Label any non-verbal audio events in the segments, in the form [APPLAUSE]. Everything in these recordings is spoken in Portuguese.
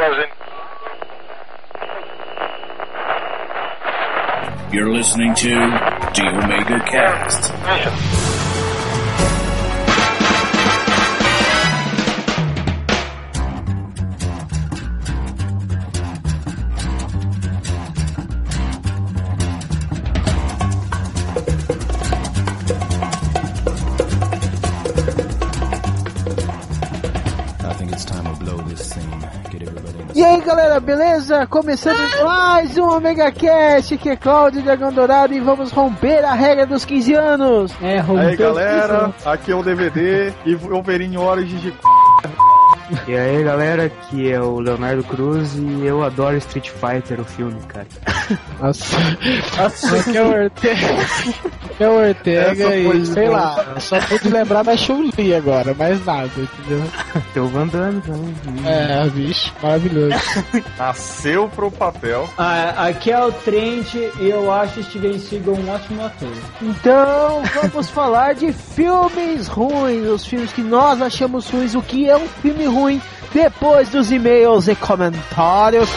closing. You're listening to the Omega Cast. Beleza? Começando mais um Omega Cast, que é Cláudio Dragão Dourado e vamos romper a regra dos 15 anos. É, romper Aí galera, aqui é o DVD e Wolverine Origins de E aí galera, aqui é o Leonardo Cruz e eu adoro Street Fighter, o filme, cara. 15 Nossa, nossa, aqui é o Ortega, aqui é o Ortega e sei boa. lá, só pude lembrar da Chun-Li agora, mais nada, entendeu? Tem o Van Damme também. É, bicho, maravilhoso. nasceu pro papel. Ah, aqui é o Trent e eu acho Steven Seagal um ótimo ator. Então, vamos [LAUGHS] falar de filmes ruins, os filmes que nós achamos ruins, o que é um filme ruim, depois dos e-mails e comentários.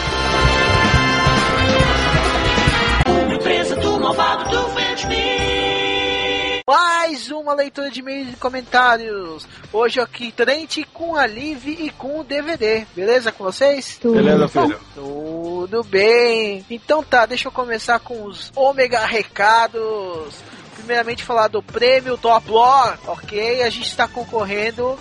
Mais uma leitura de e-mails e comentários. Hoje aqui, Trent com a Liv e com o DVD. Beleza com vocês? Beleza, filho? Tudo bem. Então tá, deixa eu começar com os ômega recados. Primeiramente falar do prêmio Top Blog, ok? A gente está concorrendo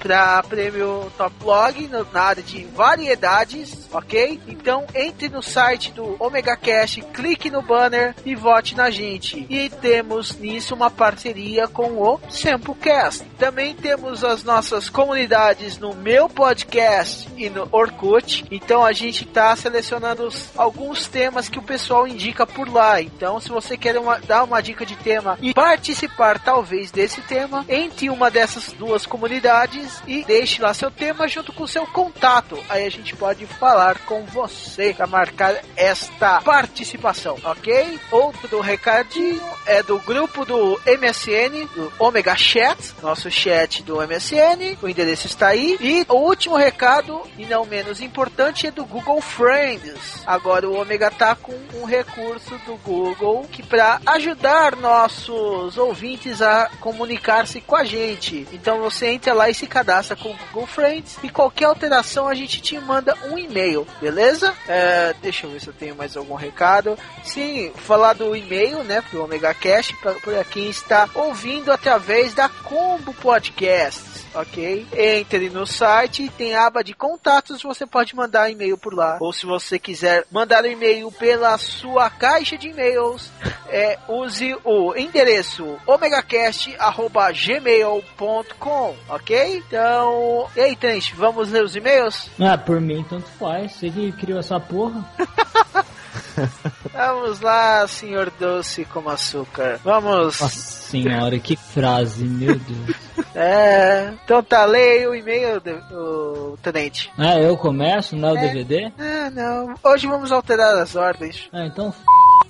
para prêmio Top Blog no- na área de variedades, ok? Então entre no site do Omega Cash, clique no banner e vote na gente. E temos nisso uma parceria com o Samplecast. Também temos as nossas comunidades no meu podcast e no Orkut. Então a gente está selecionando alguns temas que o pessoal indica por lá. Então se você quer uma- dar uma dica de tema e participar talvez desse tema, entre uma dessas duas comunidades e deixe lá seu tema junto com seu contato. Aí a gente pode falar com você para marcar esta participação, ok? Outro recadinho é do grupo do MSN, do Omega Chat, nosso chat do MSN, o endereço está aí. E o último recado, e não menos importante, é do Google Friends. Agora o Omega tá com um recurso do Google que para ajudar nossos ouvintes a comunicar-se com a gente. Então você entra lá e se cadastra com o Google Friends e qualquer alteração a gente te manda um e-mail, beleza? É, deixa eu ver se eu tenho mais algum recado. Sim, falar do e-mail, né, pro Omega Cash, para quem está ouvindo através da Combo Podcast. Ok? Entre no site, tem a aba de contatos, você pode mandar e-mail por lá. Ou se você quiser mandar um e-mail pela sua caixa de e-mails, é, use o endereço omegacast.gmail.com, ok? Então, e aí, Trent, vamos ler os e-mails? Ah, por mim tanto faz. Você que criou essa porra. [LAUGHS] Vamos lá, senhor doce como açúcar. Vamos. Nossa senhora, que frase, meu Deus. É. Então tá, leia o e-mail do o Tenente. Ah, eu começo, não é o É. DVD? Ah, não. Hoje vamos alterar as ordens. Ah, então f...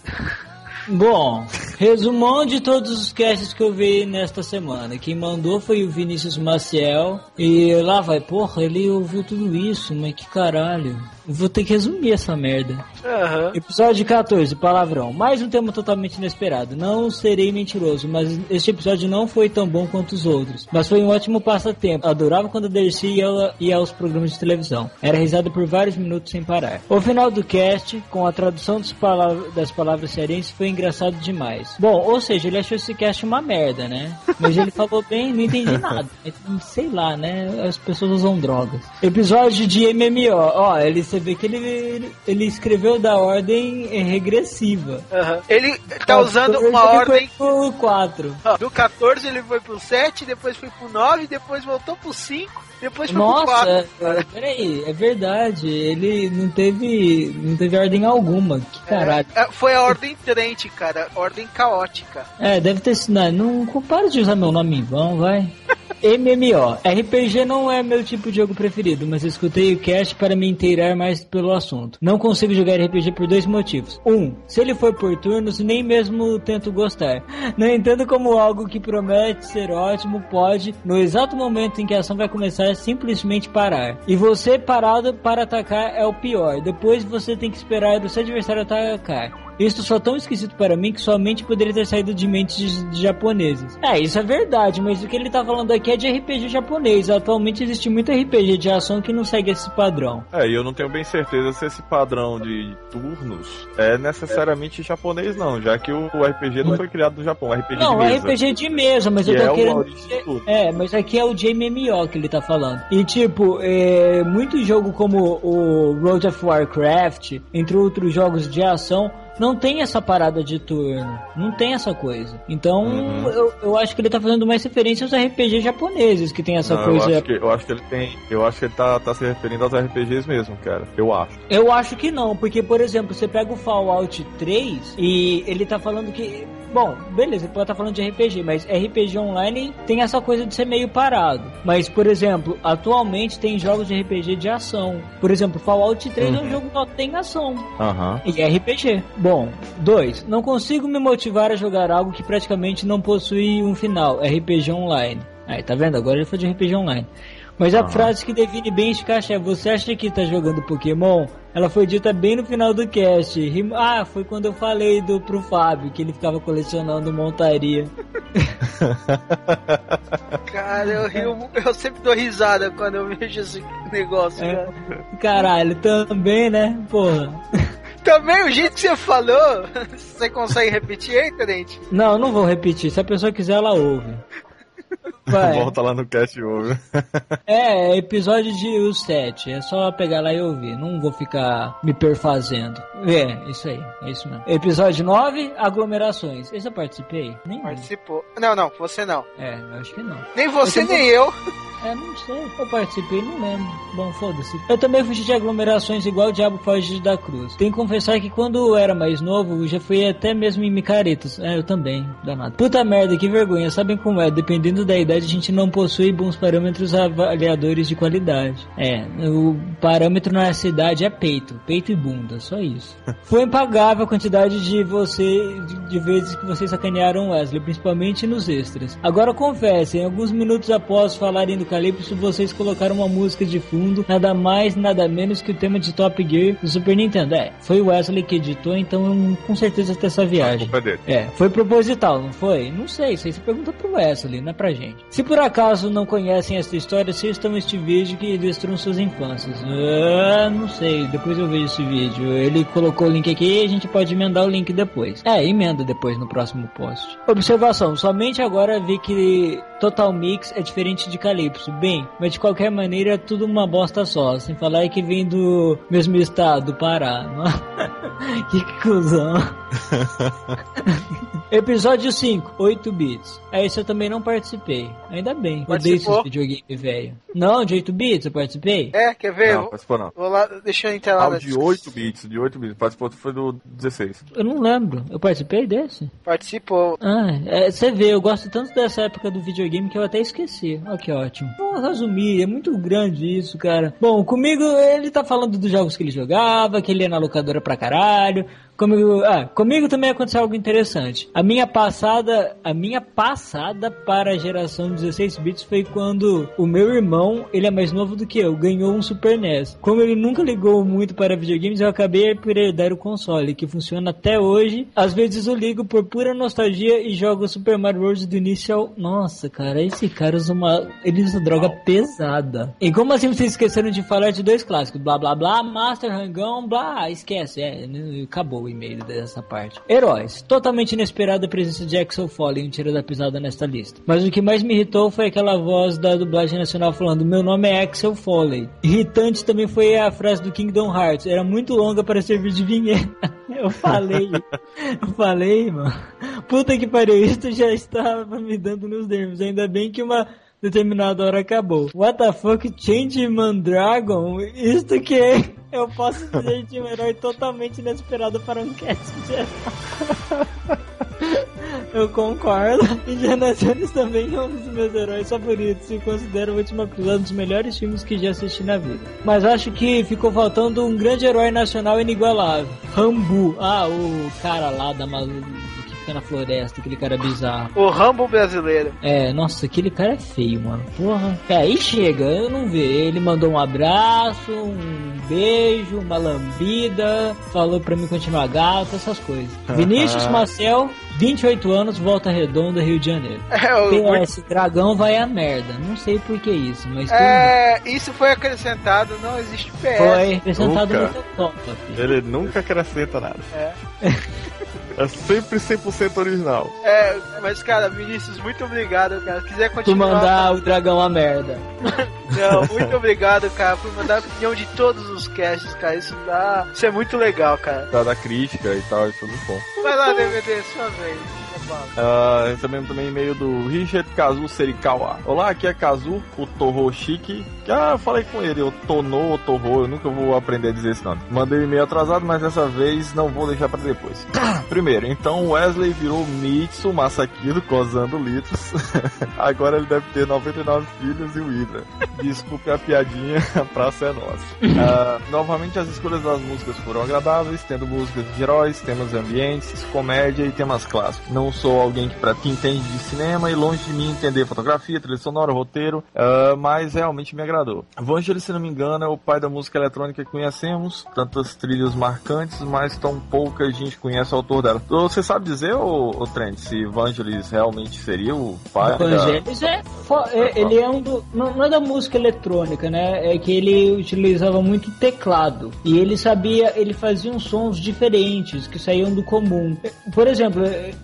[LAUGHS] Bom, resumão de todos os casts que eu vi nesta semana. Quem mandou foi o Vinícius Maciel. E lá vai, porra, ele ouviu tudo isso, mas que caralho. Vou ter que resumir essa merda. Aham. Episódio 14, palavrão. Mais um tema totalmente inesperado. Não serei mentiroso, mas este episódio não foi tão bom quanto os outros. Mas foi um ótimo passatempo. Adorava quando a Dercy ia, ia aos programas de televisão. Era risada por vários minutos sem parar. O final do cast, com a tradução palavra- das palavras cearenses, foi engraçado demais. Bom, ou seja, ele achou esse cast uma merda, né? Mas ele falou bem, não entendi nada. [LAUGHS] Sei lá, né? As pessoas usam drogas. Episódio de MMO. Ó, ele, você vê que ele, ele escreveu da ordem regressiva. Aham. Ele tá usando uma Ele ordem. Foi pro 4. ó, Do 14 ele foi pro 7, depois foi pro 9, depois voltou pro 5, depois foi pro 4. Nossa, é, peraí, é verdade. Ele não teve. não teve ordem alguma. Que caralho. É, foi a ordem Trent, cara. Ordem caótica. É, deve ter sido. Não, não para de usar meu nome em vão, vai. [LAUGHS] MMO. RPG não é meu tipo de jogo preferido, mas escutei o cast para me inteirar mais pelo assunto. Não consigo jogar RPG por dois motivos. Um, se ele for por turnos, nem mesmo tento gostar. [LAUGHS] Não entendo como algo que promete ser ótimo pode, no exato momento em que a ação vai começar, simplesmente parar. E você parado para atacar é o pior. Depois você tem que esperar o seu adversário atacar. Isso só tão esquisito para mim que somente poderia ter saído de mentes de, japoneses. É, isso é verdade, mas o que ele tá falando aqui é de RPG japonês. Atualmente existe muito RPG de ação que não segue esse padrão. É, e eu não tenho bem certeza se esse padrão de turnos é necessariamente japonês, não, já que o, o RPG não foi criado no Japão, o RPG Não, de mesa. RPG de mesa, mas eu Que tô é querendo. tudo. É, mas aqui é o de MMO que ele tá falando. E tipo, é, muito jogo como o World of Warcraft, entre outros jogos de ação, não tem essa parada de turno. Não tem essa coisa. Então, Uhum. eu, eu acho que ele tá fazendo mais referência aos RPG japoneses que tem essa Não, coisa. Eu acho, que, eu acho que ele tem. Eu acho que ele tá, tá se referindo aos RPGs mesmo, cara. Eu acho. Eu acho que não, porque, por exemplo, você pega o Fallout 3 e ele tá falando que. Bom, beleza, ele pode estar falando de RPG, mas RPG online tem essa coisa de ser meio parado. Mas, por exemplo, atualmente tem jogos de RPG de ação. Por exemplo, Fallout 3 é um jogo que só tem ação. Aham. E RPG. Bom, dois. Não consigo me motivar a jogar algo que praticamente não possui um final. RPG online. Aí, tá vendo? Agora ele foi de RPG online. Mas a Ah. frase que define bem este caixa é Você acha que tá jogando Pokémon? Ela foi dita bem no final do cast. Ah, foi quando eu falei do, pro Fábio que ele ficava colecionando montaria. [LAUGHS] Cara, eu rio, eu sempre dou risada quando eu vejo esse negócio, É. cara. Caralho, também, né? Porra. Também o jeito que você falou, [LAUGHS] você consegue repetir aí, Tenente? Não, não vou repetir. Se a pessoa quiser, ela ouve. Vai. [LAUGHS] Volta lá no cast e ouve. É, episódio de o 7. É só pegar lá e ouvir. Não vou ficar me perfazendo. É, isso aí. É isso mesmo. Episódio 9, aglomerações. Esse eu participei? Nem. Participou. Não, não, você não. É, eu acho que não. Nem você, Eu também- nem eu. É, não sei. Eu participei, não lembro. Bom, foda-se. Eu também fugi de aglomerações igual o Diabo foge da Cruz. Tenho que confessar que quando eu era mais novo, eu já fui até mesmo em micaretas. É, eu também. Danado. Puta merda, que vergonha. Sabem como é? Dependendo da idade, a gente não possui bons parâmetros avaliadores de qualidade. É, o parâmetro na cidade é peito. Peito e bunda, só isso. [LAUGHS] Foi impagável a quantidade de você de, vezes que vocês sacanearam Wesley, principalmente nos extras. Agora confessem, alguns minutos após falarem do Calypso, vocês colocaram uma música de fundo, nada mais, nada menos que o tema de Top Gear do Super Nintendo. É, foi o Wesley que editou, então eu com certeza tem essa A viagem. é. É, foi proposital, não foi? Não sei, isso aí você pergunta pro Wesley, não é pra gente. Se por acaso não conhecem essa história, assistam este vídeo que destruam suas infâncias. Ah, não sei, depois eu vejo esse vídeo. Ele colocou o link aqui e a gente pode emendar o link depois. É, emenda depois no próximo post. Observação, somente agora vi que Total Mix é diferente de Calypso. Bem, mas de qualquer maneira é tudo uma bosta só. Sem falar que vem do mesmo estado, do Pará. [LAUGHS] que cuzão. [LAUGHS] Episódio 5, 8 bits. É, esse eu também não participei. Ainda bem. Odeio esses Participou? videogame velho. Não, de 8 bits eu participei. É, quer ver? Não, participou não. Vou lá, deixa eu entrar lá. Ah, de discussão. 8 bits, de 8 bits. Participou foi do 16. Eu não lembro. Eu participei desse? Participou. Ah, é, você vê, eu gosto tanto dessa época do videogame que eu até esqueci. Olha que ótimo. Vou resumir, é muito grande isso, cara. Bom, comigo ele tá falando dos jogos que ele jogava, que ele ia na locadora pra caralho. Comigo, ah, comigo também aconteceu algo interessante. A minha passada, a minha passada para a geração 16 bits foi quando o meu irmão, ele é mais novo do que eu, ganhou um Super NES. Como ele nunca ligou muito para videogames, eu acabei por herdar o console, que funciona até hoje. Às vezes eu ligo por pura nostalgia e jogo Super Mario World do início ao... Nossa, cara, esse cara usa uma... Ele usa droga pesada. E como assim vocês esqueceram de falar de dois clássicos? Blá, blá, blá, Master, Rangão, blá, esquece. É, acabou o e-mail dessa parte. Heróis. Totalmente inesperada a presença de Axel Foley, um tiro da pisada nesta lista. Mas o que mais me irritou foi aquela voz da dublagem nacional falando meu nome é Axel Foley. Irritante também foi a frase do Kingdom Hearts. Era muito longa para servir de vinheta. [LAUGHS] Eu falei. Eu falei, mano. Puta que pariu, isso já estava me dando nos nervos. Ainda bem que uma determinada hora acabou. What the fuck, Change Mandragon? Isto que é? Eu posso dizer de um herói totalmente inesperado para um cast geral. Eu concordo. Indiana Jones também é um dos meus heróis favoritos e considero o último episódio dos melhores filmes que já assisti na vida. Mas acho que ficou faltando um grande herói nacional inigualável. Rambo. Ah, o cara lá da malu... fica na floresta, aquele cara bizarro. O Rambo brasileiro. É, nossa, aquele cara é feio, mano. Porra. É, aí chega, eu não vi. Ele mandou um abraço, um beijo, uma lambida, falou pra mim continuar gato, essas coisas. Vinícius Marcel, 28 anos, Volta Redonda, Rio de Janeiro. [LAUGHS] É, o, PS, dragão vai a merda. Não sei por que isso, mas tudo é, isso foi acrescentado, não existe PS. foi acrescentado Nunca. no teu top. filho. Ele nunca acrescenta nada. É. [LAUGHS] É sempre 100% original. É, mas cara, Vinícius, muito obrigado, cara. Se quiser Tu continuar. mandar o dragão a merda. [LAUGHS] Não, muito obrigado, cara, por mandar a opinião de todos os casts, cara. Isso dá. Isso é muito legal, cara. Tá da crítica e tal, isso tudo bom. Vai lá, DVD, sua vez. Ah, recebemos também e-mail do Richard Kazu Serikawa. Olá, aqui é Kazu, o Torro Chique. Que, ah, eu falei com ele, o Tono ou Torro, eu nunca vou aprender a dizer esse nome. Mandei um e-mail atrasado, mas dessa vez não vou deixar pra depois. [COUGHS] Primeiro, então Wesley virou Mitsu Masakiro, cozando litros. [LAUGHS] Agora ele deve ter 99 filhos e o Hydra. Desculpe a piadinha, [LAUGHS] a praça é nossa. [COUGHS] Ah, novamente as escolhas das músicas foram agradáveis, tendo músicas de heróis, temas ambientes, comédia e temas clássicos. Não sou alguém que, pra, que entende de cinema e longe de mim entender fotografia, trilha sonora, roteiro, ah, mas realmente me agradou. Vangelis, se não me engano, é o pai da música eletrônica que conhecemos, tantas trilhas marcantes, mas tão pouca gente conhece o autor dela. Você sabe dizer, ô, ô Trent, se Vangelis realmente seria o pai da... Vangelis é, fo- é- ele é um do, não, não é da música eletrônica, né? É que ele utilizava muito teclado e ele sabia, ele fazia uns sons diferentes que saíam do comum. Por exemplo,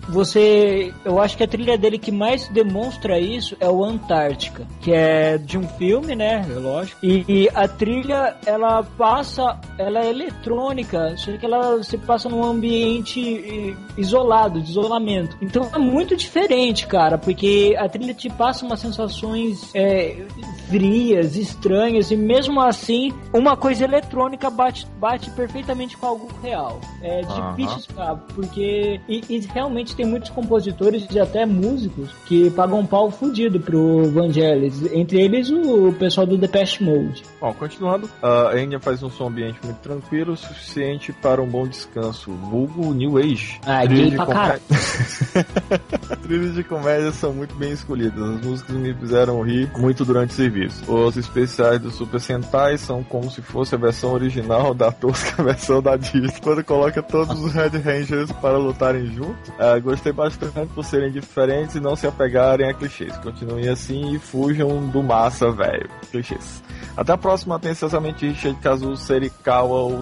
você, eu acho que a trilha dele que mais demonstra isso é o Antártica, que é de um filme, né? É Lógico. E, e a trilha ela passa, ela é eletrônica, só que ela se passa num ambiente eh, isolado, de isolamento. Então é muito diferente, cara, porque a trilha te passa umas sensações é, frias, estranhas, e mesmo assim, uma coisa eletrônica bate, bate perfeitamente com algo real. É difícil explicar, porque. E, e realmente tem muitos compositores e até músicos que pagam um pau fudido pro Vangelis, entre eles o pessoal do Depeche Mode. Bom, continuando, a Enya faz um som ambiente muito tranquilo, o suficiente para um bom descanso, vulgo New Age. Ah, gay de pra comédia- [LAUGHS] Trilhas de comédia são muito bem escolhidas, as músicas me fizeram rir muito durante o serviço. Os especiais do Super Sentai são como se fosse a versão original da tosca [LAUGHS] versão da Disney, quando coloca todos os Red Rangers para lutarem juntos. Ah, gostei bastante por serem diferentes e não se apegarem a clichês. Continuem assim e fujam do massa, velho. Clichês. Até a próxima, atenciosamente, Richard Kazu Serikawa o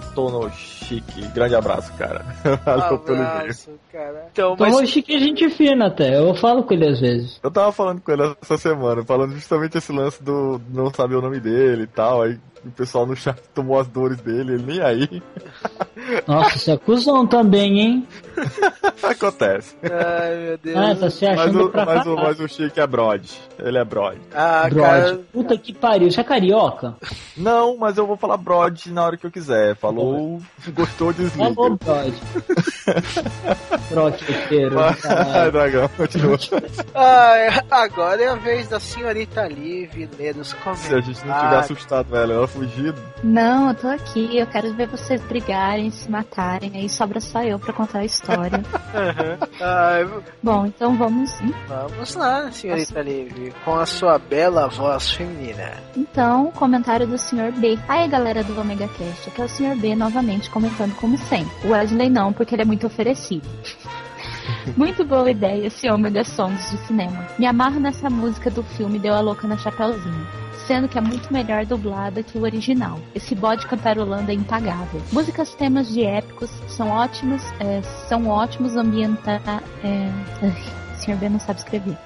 Tonoshiki. Grande abraço, cara. [LAUGHS] Valeu pelo. Abraço, cara. Então, Então, mas. o Chique é gente fina até, eu falo com ele às vezes. Eu tava falando com ele essa semana, falando justamente esse lance do não saber o nome dele e tal. Aí o pessoal no chat tomou as dores dele, ele nem aí. [LAUGHS] Nossa, você é cuzão também, hein? [LAUGHS] Acontece. Ai, meu Deus. Ah, tá se Mas o, pra mas, o, mas o Chique é Brod. Ele é Brod. Ah, Brode. cara. Puta que pariu, você é carioca? Não, mas eu vou falar Brod na hora que eu quiser. Falou, gostou, desliga. Broqueteiro. [LAUGHS] Vai, caralho. Dragão, continua. Ah, agora é a vez da senhorita Liv ler os comentários. Se a gente não tiver assustado, velho, ela fugido. Não, eu tô aqui, eu quero ver vocês brigarem, se matarem, aí sobra só eu pra contar a história. [LAUGHS] Ah, Bom, então vamos. vamos lá, senhorita Liv, com a sua bela voz feminina. Então, comentário do Sr. B. Aí, galera do Omega Cast, aqui é o Sr. B novamente comentando como sempre. O Wesley não, porque ele é muito oferecido. [LAUGHS] Muito boa ideia esse Omega Songs de cinema. Me amarro nessa música do filme Deu a Louca na Chapeuzinho. Sendo que é muito melhor dublada que o original. Esse bode cantarolando é impagável. Músicas temas de épicos são ótimos, é, são ótimos ambientar. É... ai, O Sr. B não sabe escrever.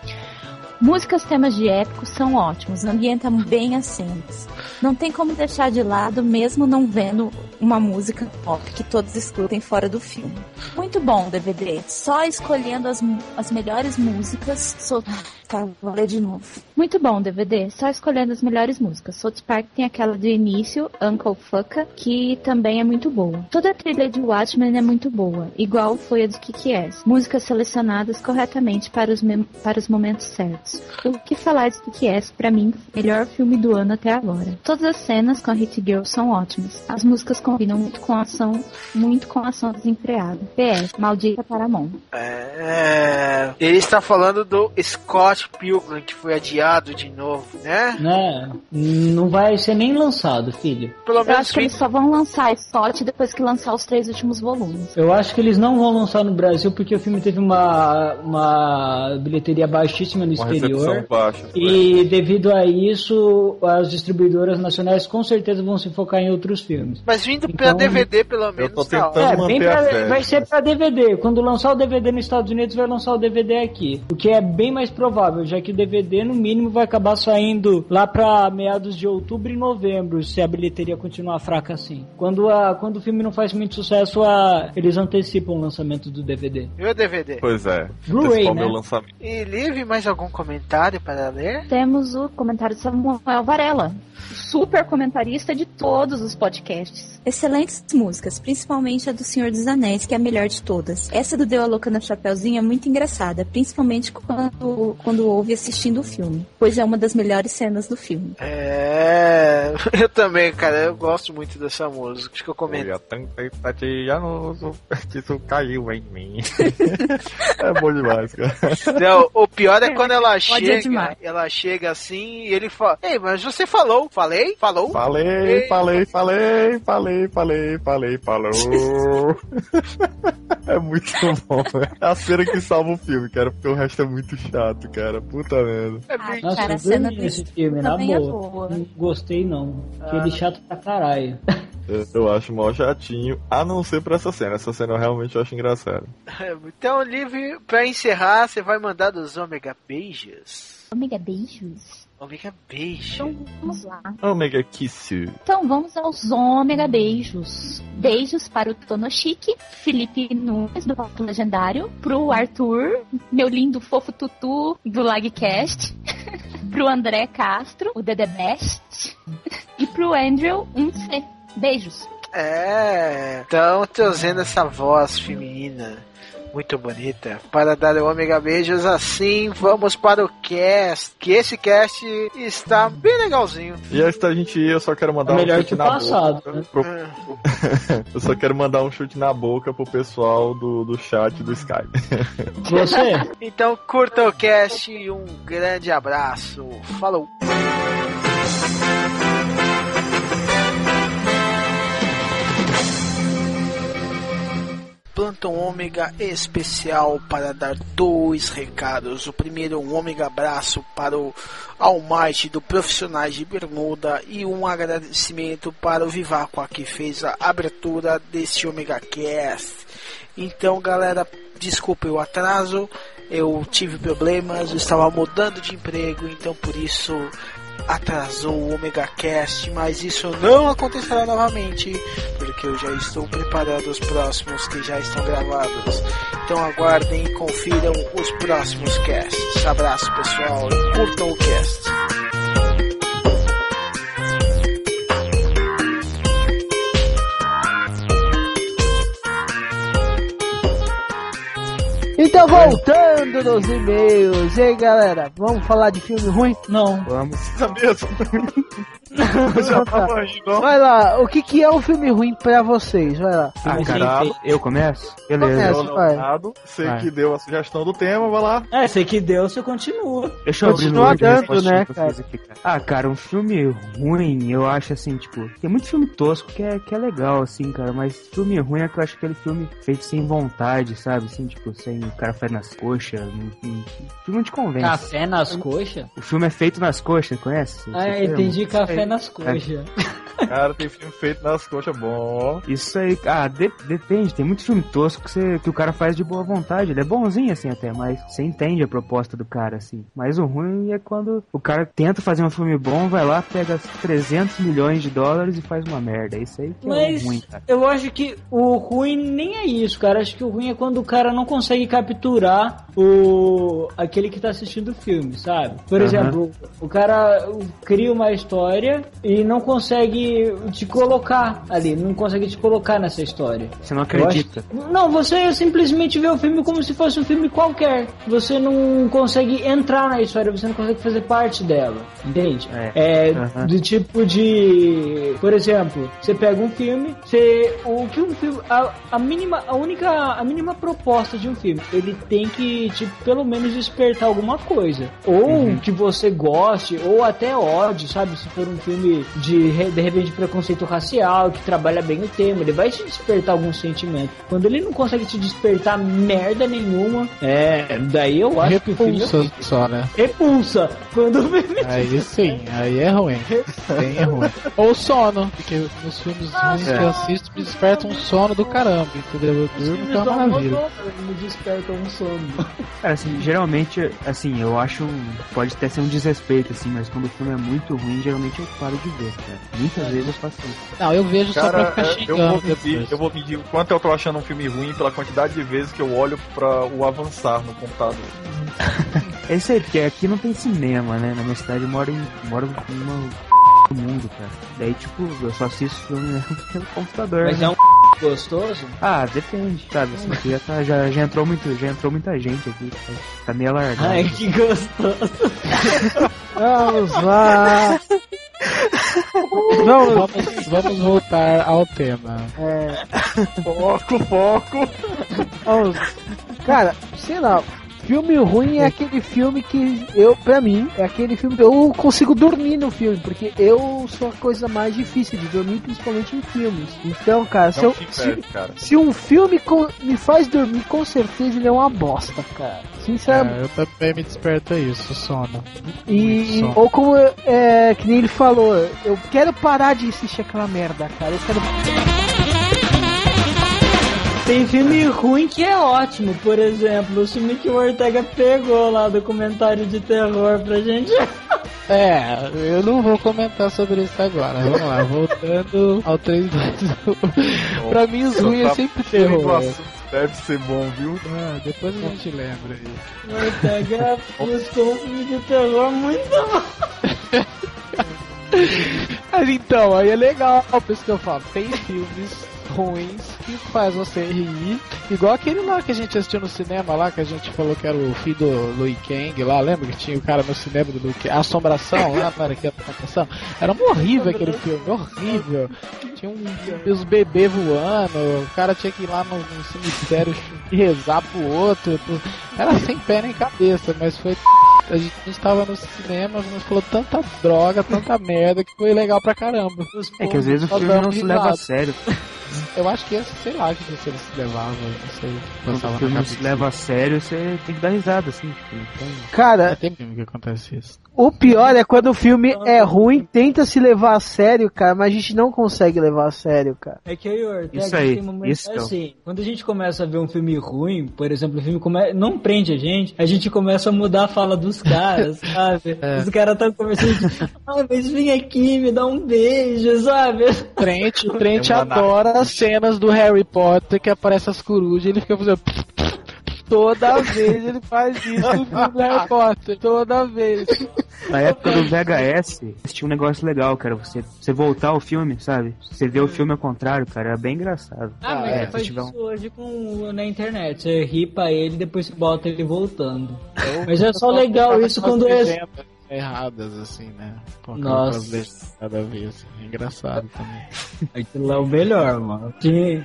Músicas, temas de épicos são ótimos, ambientam bem as cenas. Não tem como deixar de lado, mesmo não vendo uma música pop que todos escutem fora do filme. Muito bom DVD, só escolhendo as, as melhores músicas. Sou... Tá, vou ler de novo. Muito bom DVD, só escolhendo as melhores músicas. South Park tem aquela do início, Uncle Fucka, que também é muito boa. Toda a trilha de Watchmen é muito boa, igual foi a do Kick-Ass. Músicas selecionadas corretamente para os, para os momentos certos. O que falar de Kick-Ass, pra mim, melhor filme do ano até agora. Todas as cenas com a Hit Girl são ótimas. As músicas combinam muito com a ação, muito com a ação desenfreada. PS, maldita Paramount. É, ele está falando do Scott Pilgrim, que foi adiado de novo, né? Né? Não vai ser nem lançado, filho. Pelo Eu menos acho que eles só vão lançar Scott depois que lançar os três últimos volumes. Eu acho que eles não vão lançar no Brasil porque o filme teve uma, uma bilheteria baixíssima no baixa. E devido a isso, as distribuidoras nacionais com certeza vão se focar em outros filmes. Mas vindo pra Então, DVD, pelo Eu menos, tô tá tentando É, bem pra, vai ser pra DVD. Quando lançar o DVD nos Estados Unidos, vai lançar o DVD aqui. O que é bem mais provável, já que o DVD, no mínimo, vai acabar saindo lá pra meados de outubro e novembro, se a bilheteria continuar fraca assim. Quando, a, quando o filme não faz muito sucesso, a, eles antecipam o lançamento do DVD. E o DVD? Pois é. Blu-ray, né? E Live, mais algum comentário para ler? Temos o comentário de Samuel Varela, super comentarista de todos os podcasts. Excelentes músicas, principalmente a do Senhor dos Anéis, que é a melhor de todas. Essa do Deu a Louca no Chapeuzinho é muito engraçada, principalmente quando, quando ouve assistindo o filme, pois é uma das melhores cenas do filme. É, [LAUGHS] eu também, cara, eu gosto muito dessa música. Acho que eu comento. Olha, 37 anos, o feitiço caiu em mim. [LAUGHS] é bom demais, cara. Não, o pior é quando ela é chega, demais. ela chega assim e ele fala: Ei, mas você falou, falei, falou. Falei, falei, falei, falei, falei, falei, falou. [LAUGHS] é muito bom, né? É a cena que salva o filme, cara, porque o resto é muito chato, cara. Puta merda. É bem- Nossa, cara, a eu cena nesse filme, na é boa. boa. Não gostei, não. Aquele chato pra caralho. [LAUGHS] Eu, eu acho mó chatinho, a não ser pra essa cena. Essa cena eu realmente acho engraçada. Então, Liv, pra encerrar, você vai mandar dos Ômega Beijos. Amiga, beijos. Ômega Beijo. Então vamos lá. Omega Kissu. Então vamos aos ômega beijos. Beijos para o Tonoshiki, Felipe Nunes, do Papo Legendário, pro Arthur, meu lindo fofo tutu do Lagcast, [LAUGHS] pro André Castro, o Dede Best, e pro Andrew 1C. Beijos. É, então trazendo essa voz feminina muito bonita para dar o ômega beijos assim, vamos para o cast, que esse cast está bem legalzinho. E antes da gente ir, eu só quero mandar É um melhor chute que na passado, boca. né? pro- [LAUGHS] Eu só quero mandar um chute na boca pro pessoal do, do chat do Skype. Você? Então curta o cast e um grande abraço. Falou! Plantão Ômega especial para dar dois recados. O primeiro, um Ômega abraço para o Almighty do Profissionais de Bermuda e um agradecimento para o Viváqua que fez a abertura desse Ômega Cast. Então, galera, desculpe o atraso. Eu tive problemas, eu estava mudando de emprego, então por isso atrasou o Omega Cast, mas isso não acontecerá novamente, porque eu já estou preparando os próximos que já estão gravados. Então aguardem e confiram os próximos casts. Abraço pessoal curtam o cast. Então voltando nos e-mails, e aí galera, vamos falar de filme ruim? Não. Vamos. Tá mesmo? Ó. Vai lá, o que, que é um filme ruim pra vocês? Vai lá. Ah, cara, eu começo? Beleza. Começa. Eu, vai. Sei Vai. que deu a sugestão do tema, vai lá. É, sei que deu, você continua. Deixa eu abrir Continua no dando, né, cara? aqui, cara. Ah, cara, um filme ruim, eu acho assim, tipo, tem muito filme tosco que é, que é legal, assim, cara, mas filme ruim é que eu acho aquele filme feito sem vontade, sabe? Assim, tipo, sem o cara faz nas coxas, não, não, filme não te convence. Café nas coxas? O filme é feito nas coxas, conhece? Ah, entendi café nas coxas. Cara, tem filme feito nas coxas bom. Isso aí, ah, de- depende, tem muito filme tosco que, você, que o cara faz de boa vontade. Ele é bonzinho assim até, mas você entende a proposta do cara, assim. Mas o ruim é quando o cara tenta fazer um filme bom, vai lá, pega 300 milhões de dólares e faz uma merda. Isso aí que é Mas ruim, cara. eu acho que o ruim nem é isso, cara. Acho que o ruim é quando o cara não consegue capturar o aquele que tá assistindo o filme, sabe? Por exemplo, o cara cria uma história e não consegue te colocar ali, não consegue te colocar nessa história. Você não acredita. acho- Não, você simplesmente vê o filme como se fosse um filme qualquer. Você não consegue entrar na história, você não consegue fazer parte dela, entende? É. É, Aham. do tipo de, por exemplo, você pega um filme, você o que um filme, a, a mínima, a única, a mínima proposta de um filme, ele tem que tipo, pelo menos despertar alguma coisa, ou Uhum. que você goste, ou até ódio, sabe? Se for um filme de re- de preconceito racial que trabalha bem o tema, ele vai te despertar algum sentimento. Quando ele não consegue te despertar merda nenhuma, é, daí eu acho que o filme Repulsa só, né? repulsa. Quando o filme Aí sim, aí é ruim. Bem é ruim. Ou sono, porque nos filmes ruins que eu assisto me desperta um sono do caramba, entendeu? Eu durmo que é uma maravilha. me desperta um sono. Cara, assim, geralmente, assim, eu acho. Pode até ser um desrespeito, assim, mas quando o filme é muito ruim, geralmente eu paro de ver, cara. Muitas vezes eu faço isso. Não, eu vejo só pra Cara, ficar é, eu xingando vou, medir, depois. eu vou medir o quanto eu tô achando um filme ruim pela quantidade de vezes que eu olho pra o avançar no computador. [LAUGHS] É isso aí, porque aqui não tem cinema, né? Na minha cidade eu moro em. moro numa [LAUGHS] do mundo, cara. Daí, tipo, eu só assisto filme [LAUGHS] pelo computador. Mas né? é um gostoso? Ah, depende, sabe? Assim, aqui já, tá, já, já entrou muito, já entrou muita gente aqui. Tá, tá meio alargado. Ai, que gostoso. Vamos lá! Não, vamos, vamos voltar ao tema. Foco, foco! Vamos. Cara, sei lá. Filme ruim é aquele filme que eu, pra mim, é aquele filme que eu consigo dormir no filme, porque eu sou a coisa mais difícil de dormir, principalmente em filmes. Então, cara, se, eu, se, cara. se um filme co- me faz dormir, com certeza ele é uma bosta, cara. Sinceramente. É, eu também me desperta isso, sono. E, Só. ou como é, que nem ele falou, eu quero parar de assistir aquela merda, cara. Eu quero. Tem filme ruim que é ótimo, por exemplo, o filme que o Ortega pegou lá do comentário de terror pra gente. [LAUGHS] É, eu não vou comentar sobre isso agora. Vamos lá, voltando ao 3 [LAUGHS] Pra mim, os ruins é sempre O terror. deve ser bom, viu? Ah, depois a gente lembra aí. O Ortega buscou um filme de terror muito bom. [LAUGHS] Mas então, aí é legal, por isso que eu falo, tem filmes ruins que faz você rir, igual aquele lá que a gente assistiu no cinema lá, que a gente falou que era o filho do Louis Kang lá, lembra que tinha o cara no cinema do Louis Kang, a Assombração lá, era que assombração? Era horrível aquele filme, horrível. Tinha um, os bebês voando, o cara tinha que ir lá no, no cemitério rezar pro outro, era sem pé nem cabeça, mas foi a gente estava no cinema, mas falou tanta droga, tanta merda, que foi legal pra caramba. É que às vezes o filme não se leva a sério. [LAUGHS] Eu acho que esse, sei lá, que se ele se levava, não sei. Quando o filme não se leva a sério, você tem que dar risada, assim. Tipo, tem- É, Cara, tem filme que acontece isso. o pior é quando o filme é ruim, tenta se levar a sério, cara, mas a gente não consegue levar a sério, cara. É que aí, Ortega, Isso aí, tem momentos isso é o- assim, quando a gente começa a ver um filme ruim, por exemplo, o filme come... não prende a gente, a gente começa a mudar a fala dos caras, sabe? [LAUGHS] É. Os caras estão conversando, [LAUGHS] ah, mas vem aqui, me dá um beijo, sabe? Trent, o Trent É adora as cenas do Harry Potter que aparece as corujas e ele fica fazendo. Toda vez ele faz isso no Potter. Toda vez. Na época do VHS, tinha um negócio legal, cara. Você, você voltar ao filme, sabe? Você vê o filme ao contrário, cara. Era bem engraçado. Ah, mas é, você faz um- isso hoje com, na internet. Você ripa ele e depois você bota ele voltando. Mas é só legal isso quando é. Erradas, assim, né? Nossa. aquelas legendas Nada a ver, assim. É engraçado também. Aquilo é o melhor, mano. Que-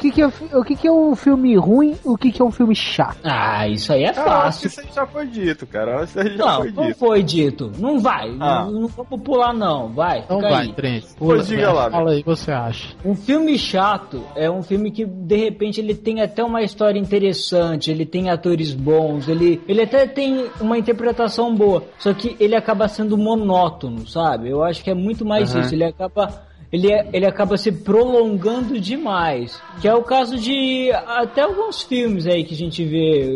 que, que, é, o que, que é um filme ruim o que, que é um filme chato? Ah, isso aí é Ah, acho que fácil. isso aí já foi dito, cara. Isso aí já Não, foi não dito. foi dito. Não vai. Ah. Não, não vamos pular, não. Vai. Não vai, aí. trem. Pois diga lá, Fala aí, o que você acha? Um filme chato é um filme que de repente ele tem até uma história interessante, ele tem atores bons, ele, ele até tem uma interpretação boa, só que ele acaba sendo monótono, sabe? Eu acho que é muito mais Aham. isso, ele acaba ele, é- ele acaba se prolongando demais. Que é o caso de até alguns filmes aí que a gente vê.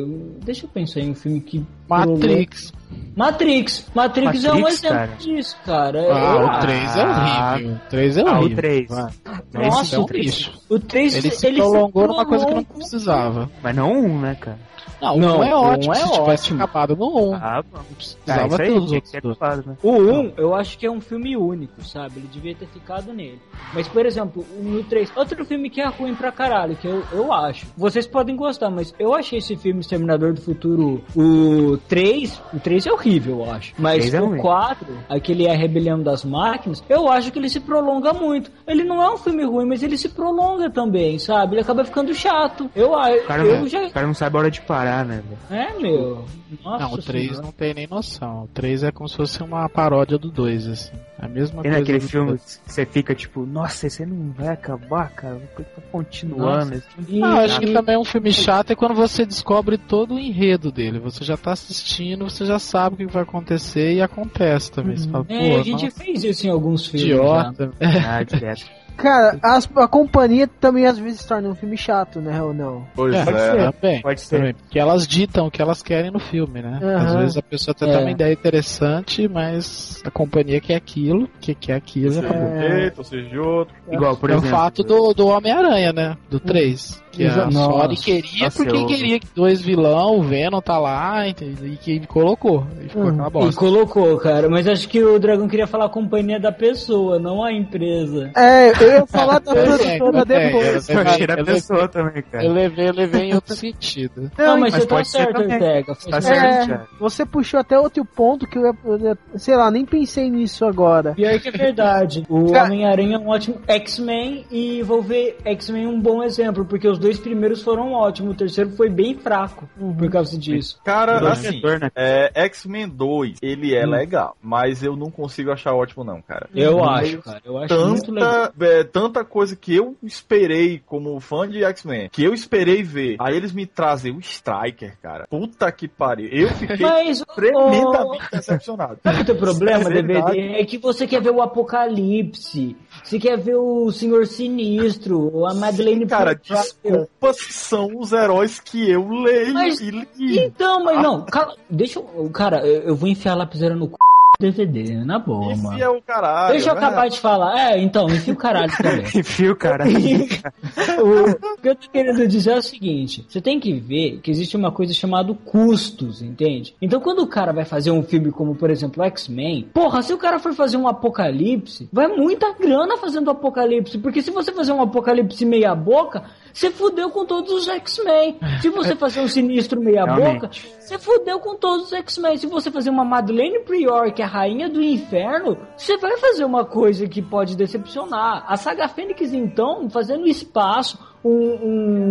Deixa eu pensar em um filme que. Matrix. Matrix. Matrix, é um Matrix, exemplo cara. disso, cara. Eu Ah, o acho. 3 é horrível. O 3 é Ah, o horrível. 3. Vai. Nossa, é um o 3, lixo. o 3 Ele se prolongou numa coisa que não precisava. Mas não um, né, cara? Não, Não, um é um ótimo. é se tivesse ótimo. acabado no 1. Ah, bom. Não Ah, precisava isso aí ter os tinha que ser outros. culpado, né? O 1, eu acho que é um filme único, sabe? Ele devia ter ficado nele. Mas, por exemplo, no 3, outro filme que é ruim pra caralho, que eu, eu acho. Vocês podem gostar, mas eu achei esse filme Exterminador do Futuro, o 3, o 3 é horrível, eu acho. Mas Três é o ruim. 4, aquele é a Rebelião das Máquinas, eu acho que ele se prolonga muito. Ele não é um filme ruim, mas ele se prolonga também, sabe? Ele acaba ficando chato. Eu, a- O cara, eu não, já... o cara não sabe a hora de parar, né, velho? É, meu. Nossa Não, o 3 Senhora. não tem nem noção. O 3 é como se fosse uma paródia do 2, assim. A mesma Tem coisa. naquele do filme que você fica tipo, nossa, esse aí não vai acabar, cara. Vai tá continuando. E- Não, acho que também é um filme chato é quando você descobre todo o enredo dele. Você já tá assistindo, você já sabe o que vai acontecer e acontece também. Você fala, É, pô, a gente nossa, fez isso em alguns filmes. já. idiota. Ah, direto. [LAUGHS] Cara, as- a companhia também às vezes torna um filme chato, né, ou não? Pois É, é. pode ser, também. Pode ser. Também, porque elas ditam o que elas querem no filme, né? Aham. Às vezes a pessoa até É. tem uma ideia interessante, mas a companhia quer aquilo, que quer aquilo. Seja de acabou. um jeito, ou seja de outro. Igual, por é exemplo. o fato do, do Homem-Aranha, né? Do 3. Que a Exato. Sony Nossa. queria Nossa, porque eu- queria que dois vilão, o Venom tá lá, entendeu? e que ele colocou. E ficou Hum. aquela E bosta. colocou, cara, mas acho que o Dragão queria falar a companhia da pessoa, não a empresa. É, eu ia falar da produtora depois. eu achei eu pessoa também, cara. Eu levei, eu levei em outro [LAUGHS] sentido. Não, mas, mas você tá pode ser certo. Ortega. Tá certo. Você puxou até outro ponto que eu, sei lá, nem pensei nisso agora. Pior que é verdade. O Homem-Aranha é um ótimo X-Men e vou ver X-Men um bom exemplo, porque os dois primeiros foram ótimos, o terceiro foi bem fraco por causa disso. Cara, assim, né? é, X-Men 2, ele é Hum. legal, mas eu não consigo achar ótimo não, cara. Eu acho, cara, eu acho muito legal. Tanta, é, tanta coisa que eu esperei como fã de X-Men, que eu esperei ver. Aí eles me trazem o Striker, cara. Puta que pariu. Eu fiquei Mas, tremendamente decepcionado. Sabe o teu problema, É. DVD? É que você quer ver o Apocalipse, você quer ver o Senhor Sinistro, a Madeleine Cara, Pryor. desculpa se são os heróis que eu leio Mas- e li. Então, mas não, cala, deixa eu. Cara, eu, eu vou enfiar a lapiseira no c do DVD, na boa, Esse mano. é o caralho. Deixa eu né? acabar de falar. É, então, enfia o caralho [LAUGHS] também. Enfio, cara. [LAUGHS] o que eu tô querendo dizer é o seguinte: você tem que ver que existe uma coisa chamada custos, entende? Então, quando o cara vai fazer um filme como, por exemplo, X-Men, porra, se o cara for fazer um apocalipse, vai muita grana fazendo apocalipse. Porque se você fazer um apocalipse meia-boca, você fudeu com todos os X-Men. Se você fazer um sinistro meia-boca, você fudeu com todos os X-Men. Se você fazer uma Madeleine Prior, que a rainha do inferno, você vai fazer uma coisa que pode decepcionar. A saga Fênix, então, fazendo espaço, um,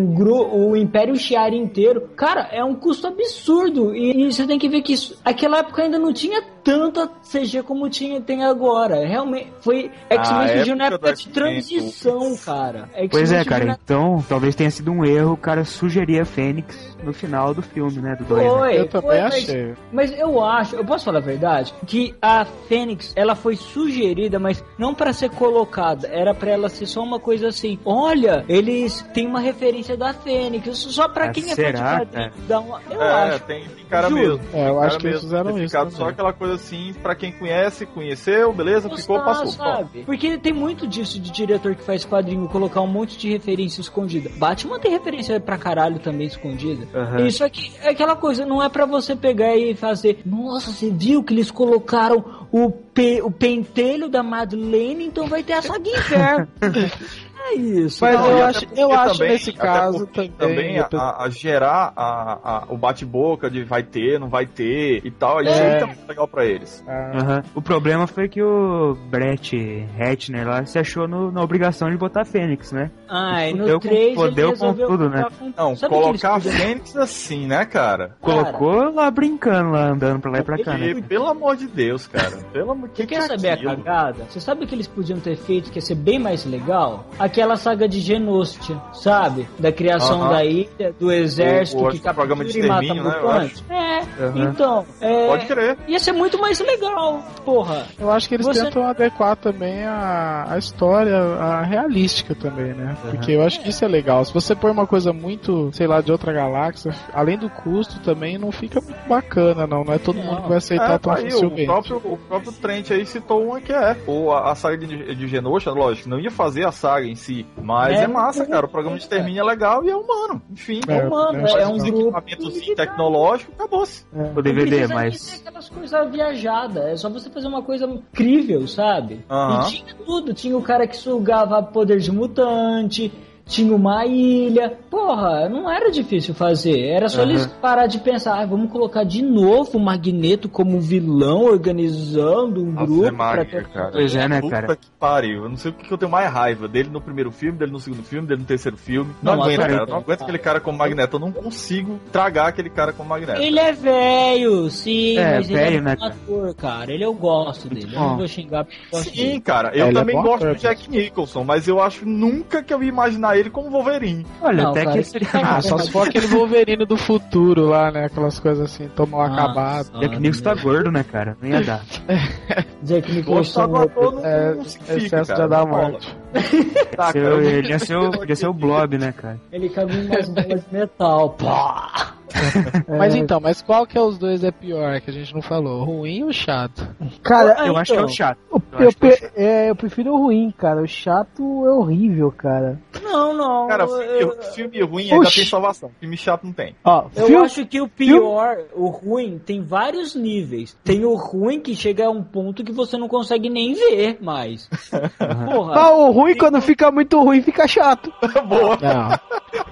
um gru, o Império Shi'ar inteiro, cara, é um custo absurdo. E, e você tem que ver que isso, aquela época ainda não tinha tanta CG como tinha, tem agora. Realmente, foi. X-Men surgiu na época de transição, cara. X-Men Pois é, cara. na- Então, talvez tenha sido um erro o cara sugerir a Fênix no final do filme, né? Do 2. Né? Foi, Eu também foi, mas- achei. Mas eu acho, eu posso falar a verdade, que a Fênix, ela foi sugerida, mas não para ser colocada, era para ela ser só uma coisa assim. Olha, eles têm uma referência da Fênix, só para Ah, quem é será, fã de quadrinho, cara? dá uma, eu é, acho. tem, tem cara Juro. mesmo. É, Tem eu cara acho que eles mesmo fizeram isso só aquela coisa assim, pra quem conhece, conheceu, beleza, ficou, Gostar, passou. sabe? Porque tem muito disso de diretor que faz quadrinho colocar um monte de referência escondida. Batman tem referência pra caralho também escondida. Aham. Isso aqui é aquela coisa, não é pra você pegar e fazer. Nossa, você viu que eles colocaram o, pe- o pentelho da Madeleine, então vai ter a saga inferno. [LAUGHS] é isso. Mas Não, eu e acho, eu acho também- nesse caso também. também tô- a, a gerar a, a- o bate-boca de vai ter, não vai ter e tal, isso É. aí tá muito legal pra eles. Ah, Aham. O problema foi que o Brett Ratner lá se achou no- na obrigação de botar a Fênix, né? Ai, Fudeu no com- 3 ele fudeu com tudo, né? com- Não, Sabe colocar a Fênix assim, né, cara? Colocou lá brincando, lá andando pra lá e pra cá, né? E, pelo amor de Deus, cara. Pelo amor de Você quer que é saber aquilo? a cagada? Você sabe o que eles podiam ter feito que ia ser bem mais legal? Aquela saga de Genostia, sabe? Da criação Aham. da ilha, do exército O- o- que o programa de captura e mata né, eu mutantes. É, Aham. então, é, Pode crer. ia ser muito mais legal, porra. Eu acho que eles Você- tentam adequar também a, a história, a realística também, né? Porque eu acho que isso é legal. Se você põe uma coisa muito, sei lá, de outra galáxia, além do custo também não fica muito bacana, não. Não é todo Não. mundo que vai aceitar É, tão tá aí, o facilmente. próprio, o próprio Trent aí citou uma que é. O, a, a saga de, de Genosha, lógico, não ia fazer a saga em si. Mas É, é, massa, é, cara. O programa de extermínio é legal e é humano. Enfim. É, Mano, eu acho é um grupo. equipamentos tecnológicos, acabou-se. O Não DVD, nem mas. aquelas coisas viajadas. É só você fazer uma coisa incrível, sabe? E tinha tudo. Tinha o cara que sugava poder de mutante. Tinha uma ilha. Porra, não era difícil fazer. Era só Aham. eles parar de pensar, ah, vamos colocar de novo o Magneto como vilão, organizando um Ave grupo pra Maria, ter... cara. Pois é, né, Puta cara? que pariu. Eu não sei o que eu tenho mais raiva. Dele no primeiro filme, dele no segundo filme, dele no terceiro filme. Não, Não, aguento, cara. cara, Não aguento aquele cara como Magneto. Eu não consigo tragar aquele cara como Magneto. Ele é velho, sim, É, mas ele velho, é né, um cara? ator, cara. Ele eu gosto dele. Eu não vou xingar porque eu gosto Sim, dele. cara, eu Ele é também bom gosto do Jack Nicholson, mas eu acho nunca que eu ia imaginar ele como Wolverine. Olha, Não, até cara, que seria. [LAUGHS] Ah, só se for aquele Wolverine do futuro lá, né? Aquelas coisas assim, Nossa. acabado. Jack Nicholson tá gordo, né, cara? Não ia dar. [LAUGHS] Jack Nicholson. do ator não, É, não significa, excesso cara. já dá não rola. morte. [LAUGHS] Tá, Seu- cara, eu- ele ia ser, o, ia ser o Blob, né, cara? Ele em umas bolas de metal. Pá! [LAUGHS] Mas então, mas qual que é os dois é pior que a gente não falou? Ruim ou chato? Cara, Eu acho que é o então. chato. eu, Eu acho que é o pre- é, eu prefiro o ruim, cara. O chato é horrível, cara. Não, não. Cara, eu, filme, filme ruim ainda Oxi. tem salvação. Filme chato não tem. Ó, eu filme- acho que o pior, o ruim, tem vários níveis. Tem o ruim que chega a um ponto que você não consegue nem ver mais. [LAUGHS] Porra. Ah, o ruim, quando fica muito ruim, fica chato. [LAUGHS] Boa. Não.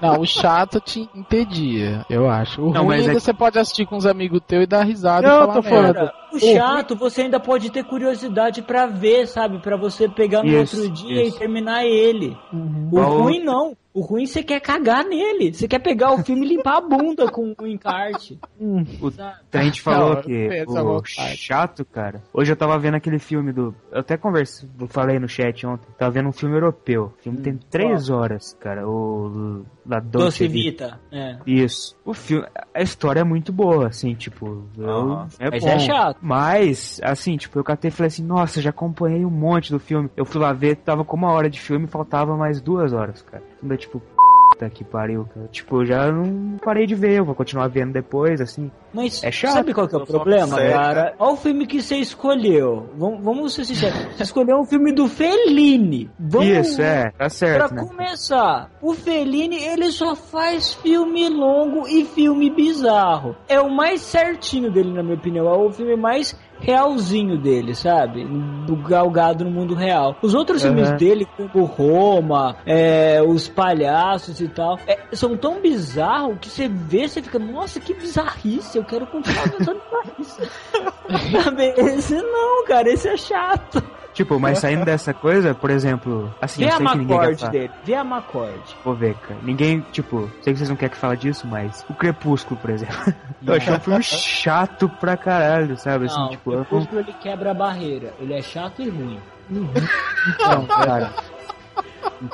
Não, o chato te entedia, eu acho. O Não, ruim mas ainda é- você pode assistir com uns amigos teus e dar risada Não, e falar tô falando. Merda. O chato, você ainda pode ter curiosidade pra ver, sabe? Pra você pegar no Isso, outro dia isso. e terminar ele. O Igual o- ruim não. O ruim você quer cagar nele. Você quer pegar o filme e limpar a bunda com o encarte. O sabe? Trent falou Não, que o chato, cara. Hoje eu tava vendo aquele filme do. Eu até conversei, eu falei no chat ontem. Tava vendo um filme europeu. O filme tem três horas, cara. O La Doce Dolce Vita. Vita. É. Isso. O filme, a história é muito boa, assim, tipo, eu, é Mas bom. é chato. Mas, assim, tipo, eu catei e falei assim, nossa, já acompanhei um monte do filme. Eu fui lá ver, tava com uma hora de filme, faltava mais duas horas, cara. Ainda, tipo, puta que pariu, cara. Tipo, já não parei de ver, eu vou continuar vendo depois, assim. Mas É chato. sabe qual que é o problema, sério, cara? Olha o filme que você escolheu. Vamos, vamos ser sinceros. Você escolheu um filme do Fellini. Vamos Isso, é, tá Pra certo, né? começar, o Fellini ele só faz filme longo e filme bizarro. É o mais certinho dele, na minha opinião. É o filme mais realzinho dele, sabe? Do galgado no mundo real. Os outros Aham. filmes dele, como Roma, é, os palhaços e tal, é, são tão bizarros que você vê, você fica, nossa, que bizarrice, eu quero continuar bizarrice. [LAUGHS] Sabe? Esse não, cara, esse é chato. Tipo, mas [LAUGHS] saindo dessa coisa, por exemplo, assim, Vê eu a sei que ninguém quer falar. dele, vê a Macorde. Vou ver, cara. Ninguém, tipo, sei que vocês não querem que fale disso, mas o Crepúsculo, por exemplo. [LAUGHS] eu achei um filme chato pra caralho, sabe? Assim, Não, tipo, o eu. Crepúsculo ele quebra a barreira. Ele é chato e ruim. não, cara.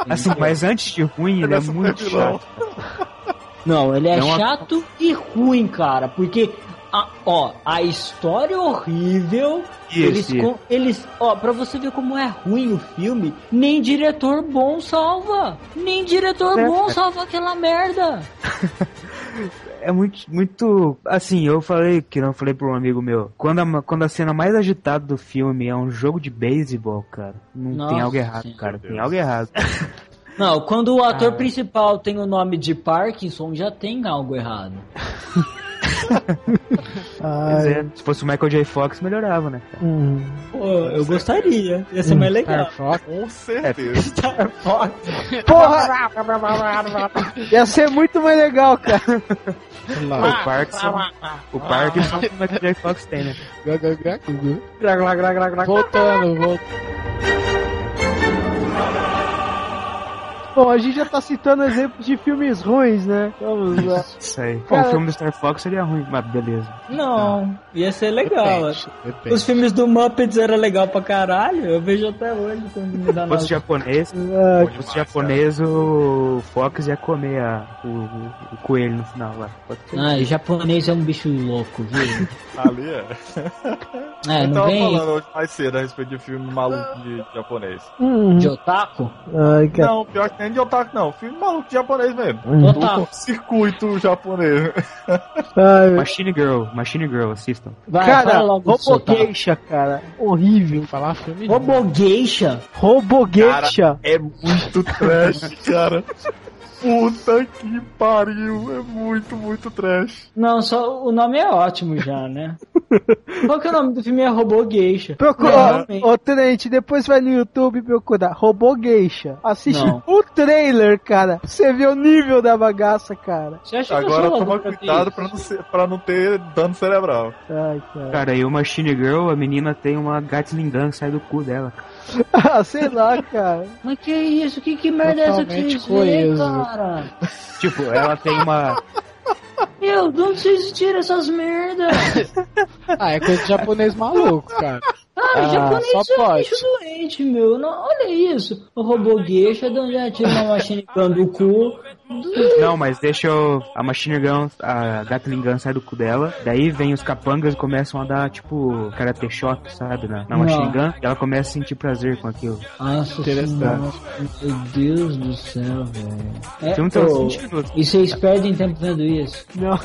Assim, mas antes de ruim, ele é Essa muito chato. Não, ele é Não, a- chato e ruim, cara. Porque, a, ó, a história é horrível. Isso, eles, isso. com- eles, ó, pra você ver como é ruim o filme, nem diretor bom salva. Nem diretor É. bom salva aquela merda. [LAUGHS] É muito, muito. Assim, eu falei que não falei pra um amigo meu. Quando a, quando a cena mais agitada do filme é um jogo de beisebol, cara, não Nossa tem algo errado, Senhora. cara. Tem algo errado. [LAUGHS] Não, quando o ator Ah. principal tem o nome de Parkinson, já tem algo errado. [LAUGHS] [LAUGHS] É, se fosse o Michael J. Fox, melhorava, né? Hum. Pô, eu gostaria. Ia ser mais legal. Com certeza. Porra! [LAUGHS] Ia ser muito mais legal, cara. O Parkinson, o Parkinson que o [LAUGHS] Michael J. Fox tem, né? Voltando, voltando. Bom, a gente já tá citando exemplos de filmes ruins, né? Vamos lá. Isso aí. Bom, Cara- o filme do Star Fox seria ruim, mas beleza. Não, ia ser legal. Depende, depende. Os filmes do Muppets era legal pra caralho. Eu vejo até hoje quando me dá Se japonês, Ah, se fosse japonês, o Fox ia comer a- o, o- o coelho no final lá. Ah, japonês é um bicho louco, viu? [LAUGHS] Ali é. É, Eu não tava vem falando hoje mais cedo a respeito de filme maluco de japonês. hum. de otaku? Ai, cara. Não, pior que nem de otaku, não. Filme maluco de japonês mesmo. Otaku. Do circuito japonês. Ai, Machine Girl, Machine Girl, assistam. Vai, cara. Robogeisha, cara. Horrível. Falar filme. Robogeisha? Robogeisha. É muito trash, cara. Puta que pariu. É muito, muito trash. Não, só o nome é ótimo já, né? [LAUGHS] Qual que é o nome do filme? É Robogeisha. Procura, Não, ó, realmente. ô Tenente, depois vai no YouTube e procura Robogeisha. Assiste Não. o trailer, cara. Você vê o nível da bagaça, cara. Agora toma cuidado pra não, ser, pra não ter dano cerebral. Ai, cara. Cara, e o Machine Girl, a menina tem uma Gatling Gun que sai do cu dela. [LAUGHS] Ah, sei lá, cara. Mas que isso? Que, que merda é essa que vocês cara? Tipo, ela tem uma. Meu, de onde vocês tiram essas merdas? [LAUGHS] Ah, é coisa de japonês maluco, cara. Ah, Ah, japonês é um bicho doente, meu. Não, olha isso. O robô gueixa, de onde já tira uma machine gun do cu. Não, mas deixa eu. A Machine Gun, a Gatling Gun sai do cu dela. Daí vem os capangas e começam a dar, tipo, karate shot, sabe? Na, na Não. Machine Gun. E ela começa a sentir prazer com aquilo. Nossa Interessante. senhora, meu Deus do céu, velho. É, Tem um tem ô, uns 20 minutos. e vocês perdem tempo vendo isso? Não.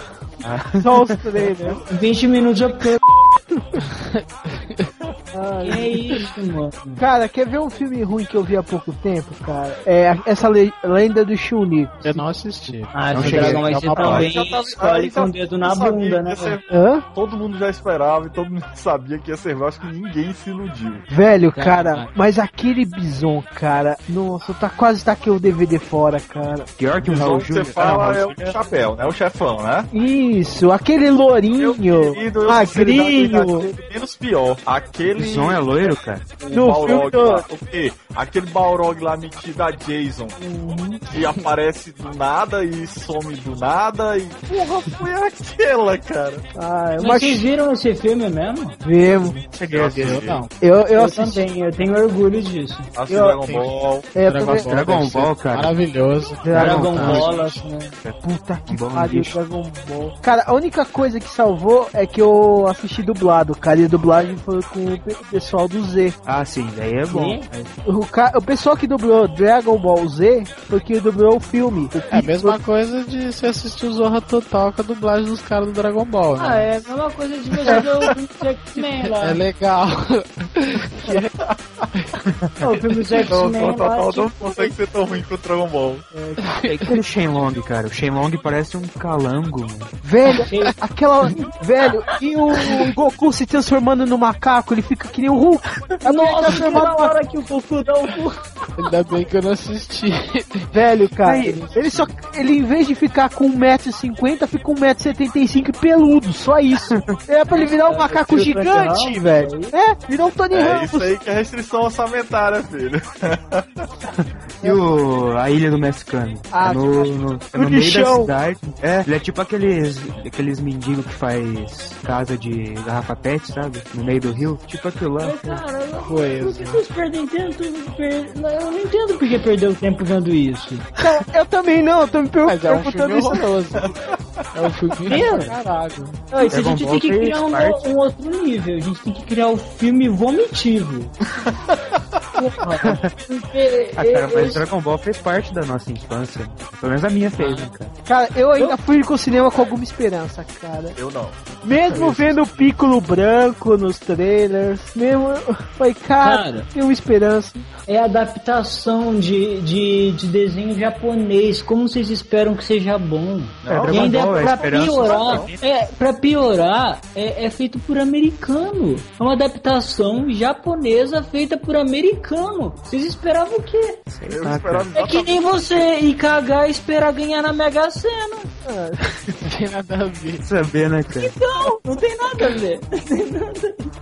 Ah. Só os trailers. 20 [LAUGHS] minutos eu perco. [LAUGHS] Ai. Que é isso, mano? Cara, quer ver um filme ruim que eu vi há pouco tempo, cara? É essa le- lenda do Chun-Li. Eu não assisti. Ah, Não esse cheguei. lá. também Já tava- escolhe com o dedo na bunda, que né? ser- Hã? Todo mundo já esperava e todo mundo [LAUGHS] sabia que ia ser. Acho que ninguém se iludiu. Velho, Cara, cara, mas aquele bison, cara, nossa, tá quase tá aqui o DVD fora, cara. Pior que o O Raul que você Júnior. fala Ah, é o chapéu, né? O chefão, né? Isso, aquele lourinho, sinceridade, magrinho. aquele Menos pior. Aquele. Bison é loiro, cara. o No Balrog filme lá, o quê? Aquele Balrog lá metido a Jason. Que aparece do nada e some do nada e. Porra, foi aquela, cara. Ah, Mas vocês viram esse filme mesmo? vemos. Cheguei a ver. Eu não. Eu, eu Eu assisti. também, eu tenho orgulho disso. Assiste Eu- Dragon Ball. É, Dragon Ball, Dragon Ball, cara. Maravilhoso. Dragon Ball. Ball, assim, né? Puta que Bom pariu. Dragon Ball. Cara, a única coisa que salvou é que eu assisti dublado, cara. E a dublagem foi com o pe- pessoal do Z. Ah, sim, daí é bom. O, ca... o pessoal que dublou Dragon Ball Z foi que dublou o filme. O É a mesma coisa de você assistir o Zorra Total com a dublagem dos caras do Dragon Ball, Ah, né? é a mesma coisa de você ver o [LAUGHS] X-Men lá. É legal. O filme do X-Men o total não consegue ser tão ruim que o Dragon Ball. E aquele Shenlong, cara. O Shenlong parece um calango, mano. Velho, aquela. Velho, e o Goku se transformando no macaco, ele fica que nem o Hulk. Nossa, que da hora que o Goku dá o cu. Ainda bem que eu não assisti. [LAUGHS] Velho, cara, Aí- ele só. Ele em vez de ficar com 1,50m, fica com 1,75m e peludo, só isso. É pra ele virar um macaco Tio gigante, velho. É, virou um Tony É Ramos. isso aí que é restrição orçamentária, filho. [LAUGHS] E o, a Ilha do Mexicano? Ah, é no, no, é no meio da cidade. É, ele é tipo aqueles, aqueles mendigos que faz casa de garrafa pet, sabe? No meio do rio. Tipo cara, Coeso. por que vocês perdem? Per... Eu não entendo por que perdeu tempo vendo isso. Cara, eu também não, eu tô me per- Mas é um perguntando filme isso. horroroso. É um filme pra caralho. Isso a gente tem que criar um, um outro nível. A gente tem que criar o filme vomitivo. porra. Porque [LAUGHS] Ah, cara, eu- mas Dragon Ball fez parte da nossa infância. Pelo menos a minha fez, né, cara? Cara, eu ainda fui com o cinema com alguma esperança, cara. Eu não. Mesmo vendo o Piccolo branco nos trailers, mesmo. Foi, cara, Cara. tem uma esperança. é adaptação de, de, de desenho japonês. Como vocês esperam que seja bom? É, E ainda Ball, é pra piorar, é, pra piorar, é, é feito por americano. É uma adaptação japonesa feita por americano. Vocês esperavam o quê? Esperava É que nem você ir cagar e esperar ganhar na Mega Sena. Não tem nada a ver. Saber, né, cara? Não, não tem nada a ver.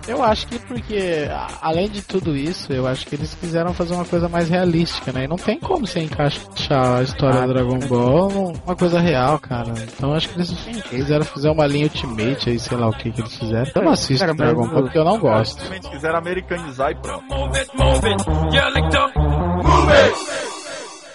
Eu acho que porque, além de tudo isso, eu acho que eles quiseram fazer uma coisa mais realística, né? E não tem como você encaixar a história do Dragon Ball numa coisa real, cara. Então eu acho que eles quiseram fazer uma linha Ultimate aí, sei lá o que que eles fizeram. Eu não assisto Cara, Dragon Ball porque eu não gosto. Simplesmente quiseram americanizar e pronto.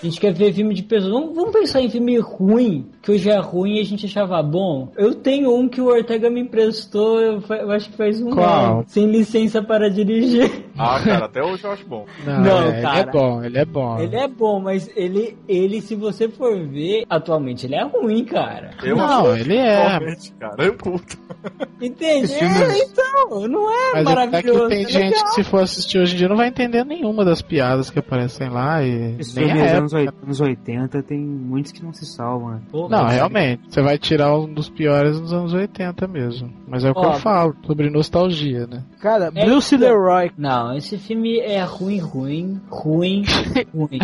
A gente quer ver filme de pessoas. Vamos, vamos pensar em filme ruim, que hoje é ruim e a gente achava bom. Eu tenho um que o Ortega me emprestou, eu, eu acho que faz um Qual? ano, sem licença para dirigir. [LAUGHS] Ah, cara, até hoje eu acho bom. Não, Não, é, ele cara. é bom, ele é bom. Ele é bom, mas ele, ele, se você for ver, atualmente ele é ruim, cara. Eu Não, ele é. Realmente, cara, eu curto. Entende? É, então, não é Mas é maravilhoso. que tem é gente legal. que se for assistir hoje em dia não vai entender nenhuma das piadas que aparecem lá e Esse nem época. Anos, anos 80 tem muitos que não se salvam, né? Não, realmente. Você vai tirar um dos piores dos anos 80 mesmo. Mas é o que Ó, eu falo, sobre nostalgia, né? Cara, É, Bruce então. Leroy. Não, esse filme é ruim, ruim, ruim, [LAUGHS] ruim,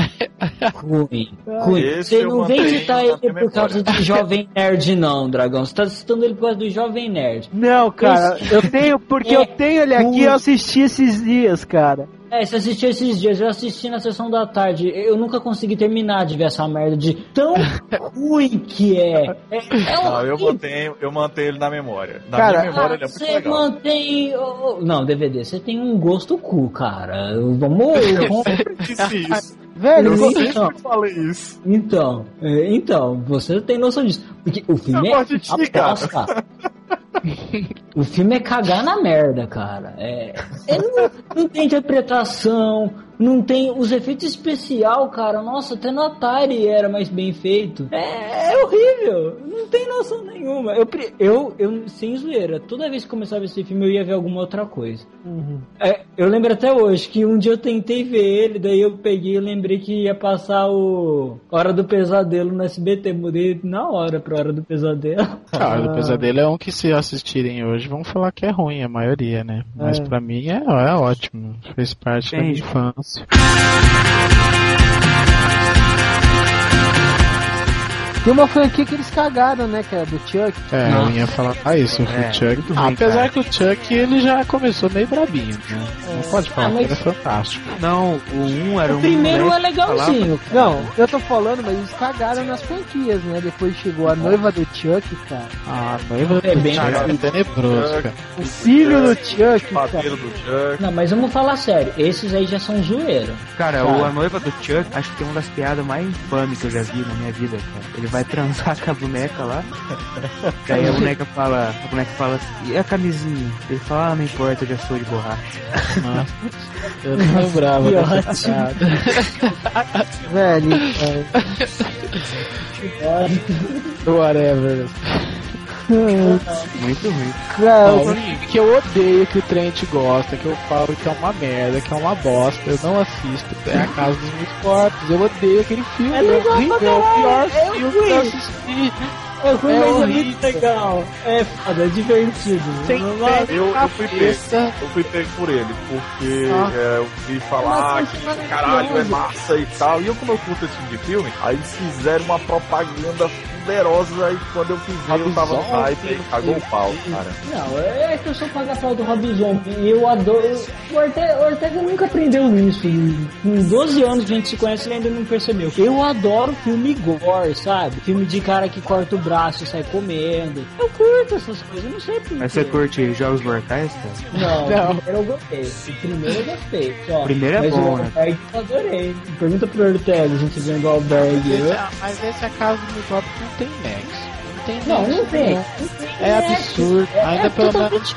ruim, ruim. Esse Você não vem citar ele por causa de Jovem Nerd, não, Dragão. Você tá citando ele por causa do Jovem Nerd. Não, cara, eu tenho, porque [LAUGHS] É eu tenho ele aqui e eu assisti esses dias, cara. É, você assistiu esses dias, eu assisti na sessão da tarde. Eu nunca consegui terminar de ver essa merda de tão [LAUGHS] ruim que é. É, é Não, eu mantenho, eu mantenho ele na memória. Na Cara, minha memória ele é muito você legal. mantém. Não, DVD, você tem um gosto cu, cara. Vamos. vamos- Disse [LAUGHS] isso. Velho, Eu vo- Então, sempre falei isso. então, é, então, você tem noção disso. Porque o filme Eu é gosto de ti, cara. [LAUGHS] O filme é cagar na merda, cara. É, é, não, não tem interpretação, não tem os efeitos especial, cara. Nossa, até no Atari era mais bem feito. É, é horrível, não tem noção nenhuma. Eu, eu, eu, sem zoeira, toda vez que começava esse filme eu ia ver alguma outra coisa. É, eu lembro até hoje que um dia eu tentei ver ele, daí eu peguei e lembrei que ia passar o Hora do Pesadelo no SBT. Mudei na hora pra Hora do Pesadelo. [LAUGHS] Cara, o pesadelo é um que se assistirem hoje vão falar que é ruim, a maioria, né? Mas É. pra mim é, é ótimo. Fez parte da minha Entendi. Infância. Tem uma franquia que eles cagaram, né, cara, do Chuck. É, eu ia falar ah, isso, o É, Chuck. muito Ah, apesar cara. que o Chuck ele já começou meio brabinho, né? Não pode falar Ah, que mas- ele é fantástico. Não, o 1 era um O primeiro é que legalzinho. Não, eu tô falando, mas eles cagaram nas franquias, né? Depois chegou a noiva do Chuck, cara. Ah, a noiva É do bem Chuck é tenebroso, cara. O filho do Chuck, cara. Do Chuck. Não, mas vamos falar sério, esses aí já são zoeira. Cara, Cara. o A Noiva do Chuck, acho que tem uma das piadas mais infames que eu já vi na minha vida, cara. Ele vai transar com a boneca lá. Daí a boneca fala, a boneca fala assim, e a camisinha? Ele fala, ah, não importa, eu já sou de borracha. Eu não lembrava Que dessa ótimo. piada. Velho, cara. Whatever. Muito ruim. Filme que eu odeio que o Trent gosta, que eu falo que é uma merda, que é uma bosta, eu não assisto, é a Casa dos Mil Corpos. Eu odeio aquele filme, É é, horrível, é o pior é filme que eu assisti. É ruim, É mas é horrível. muito legal. É foda, é divertido. Sem Eu, eu fui pego. Eu fui pego por ele, porque Ah. é, eu vi falar Mas que é caralho é massa e tal. E eu, como eu curto esse tipo de filme, aí eles fizeram uma propaganda poderosa e quando eu fui ver, eu tava no Robinson, hype e cagou o pau, cara. Não, é que eu sou paga-pau do Rob Zombie e eu adoro. O Ortega, o Ortega nunca aprendeu isso. Com 12 anos que a gente se conhece, ele ainda não percebeu. Eu adoro filme gore, sabe? Filme de cara que corta o braço e sai comendo. Eu curto essas coisas, eu não sei por Mas você curte Jogos Mortais, cara? Não, Não. o primeiro eu gostei. O primeiro eu gostei. Primeiro é Mas bom, né? albergue eu adorei. Pergunta pro Ortega, a gente vendo o albergue. Esse Eu- mas esse é dos Mil Corpos não tem nexo. Não tem Não, não tem. né? Não tem É absurdo. É, Ainda é pelo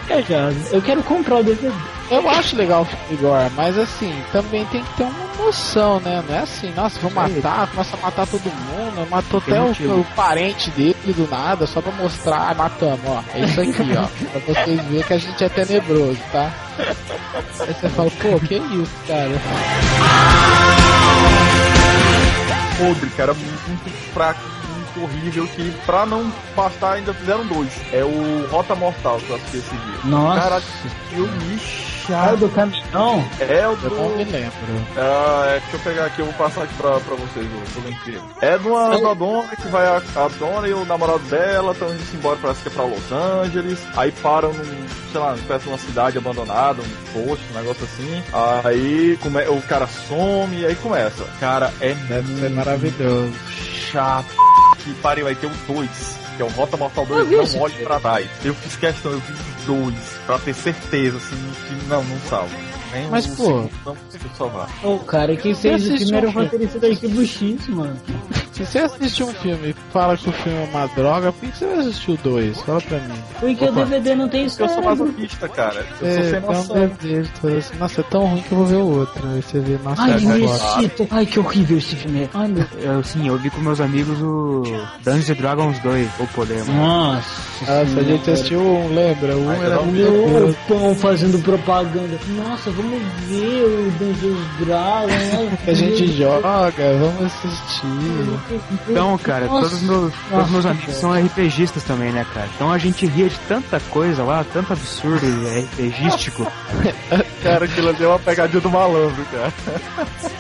viajado. Eu quero comprar o DVD. Eu acho legal o filme gore, mas assim, também tem que ter uma noção, né? Não é assim, nossa, vou matar, começa a matar todo mundo, matou até o, o parente dele do nada, só pra mostrar, ah, matamos, ó. É isso aqui, ó. [LAUGHS] pra vocês verem que a gente é tenebroso, tá? Aí você fala, pô, que isso, cara? podre, cara, muito fraco, horrível, que pra não bastar ainda fizeram dois. É o Rota Mortal que eu assisti esse dia. Nossa. Cara, filme chato. do caminhão? É o Eu não me do... lembro. Ah, é, deixa eu pegar aqui, eu vou passar aqui pra, pra vocês o, o link. É de uma da dona que vai a, a dona e o namorado dela estão indo embora, parece que é pra Los Angeles. Aí param num, sei lá, espécie de uma cidade abandonada, um posto, um negócio assim. Aí come, o cara some e aí começa. Cara, é Deve ser maravilhoso. chato. Que pariu, vai ter o 2. Que é o Rota Mortal 2, vi não olhe pra trás. Eu fiz questão, eu fiz os dois, pra ter certeza, assim, que não, não salva. Nem Mas, o pô- segundo não conseguiu salvar. O cara que fez o primeiro um roteirista da Arquivo X, mano. Se você assistir um filme e fala que o filme é uma droga, por que você vai assistir o 2? Fala pra mim. Porque o DVD não tem Porque eu sou masoquista, cara. Eu É, sou sem dá um noção. desejo, assim, nossa, é tão ruim que eu vou ver o outro. Aí você vê, nossa, Ai, é agora. Luizito. Ai, que horrível esse filme. é. Ai, meu Eu, sim, eu vi com meus amigos o Dungeons and Dragons 2, ou Podemos. Nossa. Nossa, a gente assistiu um, lembra? Um Ai, era não, o pão fazendo propaganda. Nossa, vamos ver o Dungeons Dragons. que [LAUGHS] a gente joga, vamos assistir. Então, cara, Nossa. todos os meus, todos os meus amigos são RPGistas também, né, cara? Então a gente ria de tanta coisa lá, tanto absurdo e RPGístico. [LAUGHS] Cara, aquilo ali é uma pegadinha do malandro, cara.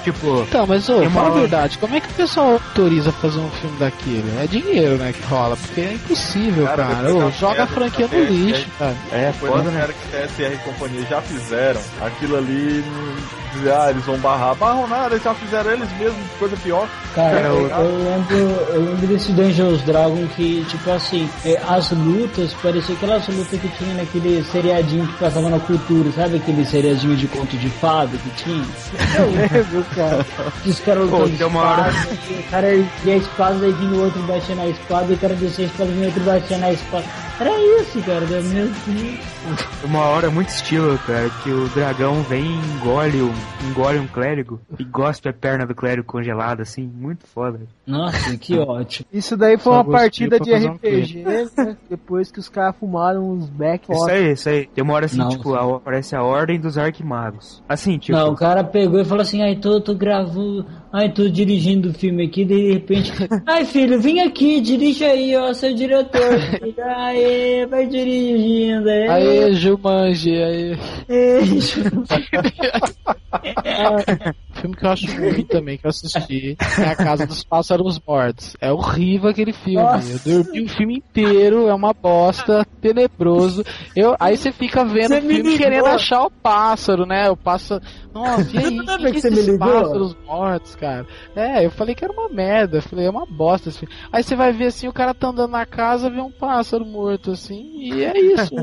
tipo, Então, mas ô, fala a verdade, como é que o pessoal autoriza fazer um filme daquilo? É dinheiro, né, que rola, porque é impossível, Cara, cara. Ô, joga a franquia no é, lixo, cara. é Foi foda, na né? era que TSR e companhia já fizeram, aquilo ali, não- dizer, ah, eles vão barrar. Barram nada, eles já fizeram eles mesmos, coisa pior. Cara, eu- eu lembro, eu lembro desse Dungeons Dragon que, tipo assim, é, as lutas, parecia aquelas lutas que tinha naquele seriadinho que passava na cultura, sabe aquele seriadinho de conto de fada que tinha? Eu lembro, cara. Que os caras Pô, lutando tem uma hora- espada, o cara erguia a espada, daí vinha o outro e batia na espada, e o cara descia a espada, vinha o outro e batia na espada. Era isso, cara, da Deus. Uma hora muito estilo, cara, que o dragão vem e engole um, engole um clérigo e gospe a perna do clérigo congelada, assim, muito foda. Nossa, que [LAUGHS] ótimo. Isso daí foi Só uma partida de fazer um RPG, né? [LAUGHS] Depois que os caras fumaram uns back Isso aí, isso aí. Tem uma hora assim, Não, tipo, a- aparece a ordem dos arquimagos. Assim, tipo, Não, o cara pegou e falou assim, ai, tô, tô gravando, ai, tô dirigindo o filme aqui, de repente, [LAUGHS] ai filho, vem aqui, dirige aí, ó, seu diretor. Aê, vai dirigindo, é. Aê, Jumanji, aê. O [LAUGHS] filme que eu acho ruim também, que eu assisti, é A Casa dos Pássaros Mortos. É horrível aquele filme. Nossa. Eu dormi o filme inteiro, é uma bosta, tenebroso. Eu, aí você fica vendo o me filme querendo achar o pássaro, né? O pássaro. Nossa, e aí? Que que que você me ligou? pássaros mortos, cara? É, eu falei que era uma merda. Eu falei, é uma bosta esse filme. Aí você vai ver assim, o cara tá andando na casa, vê um pássaro morto, assim, e é isso.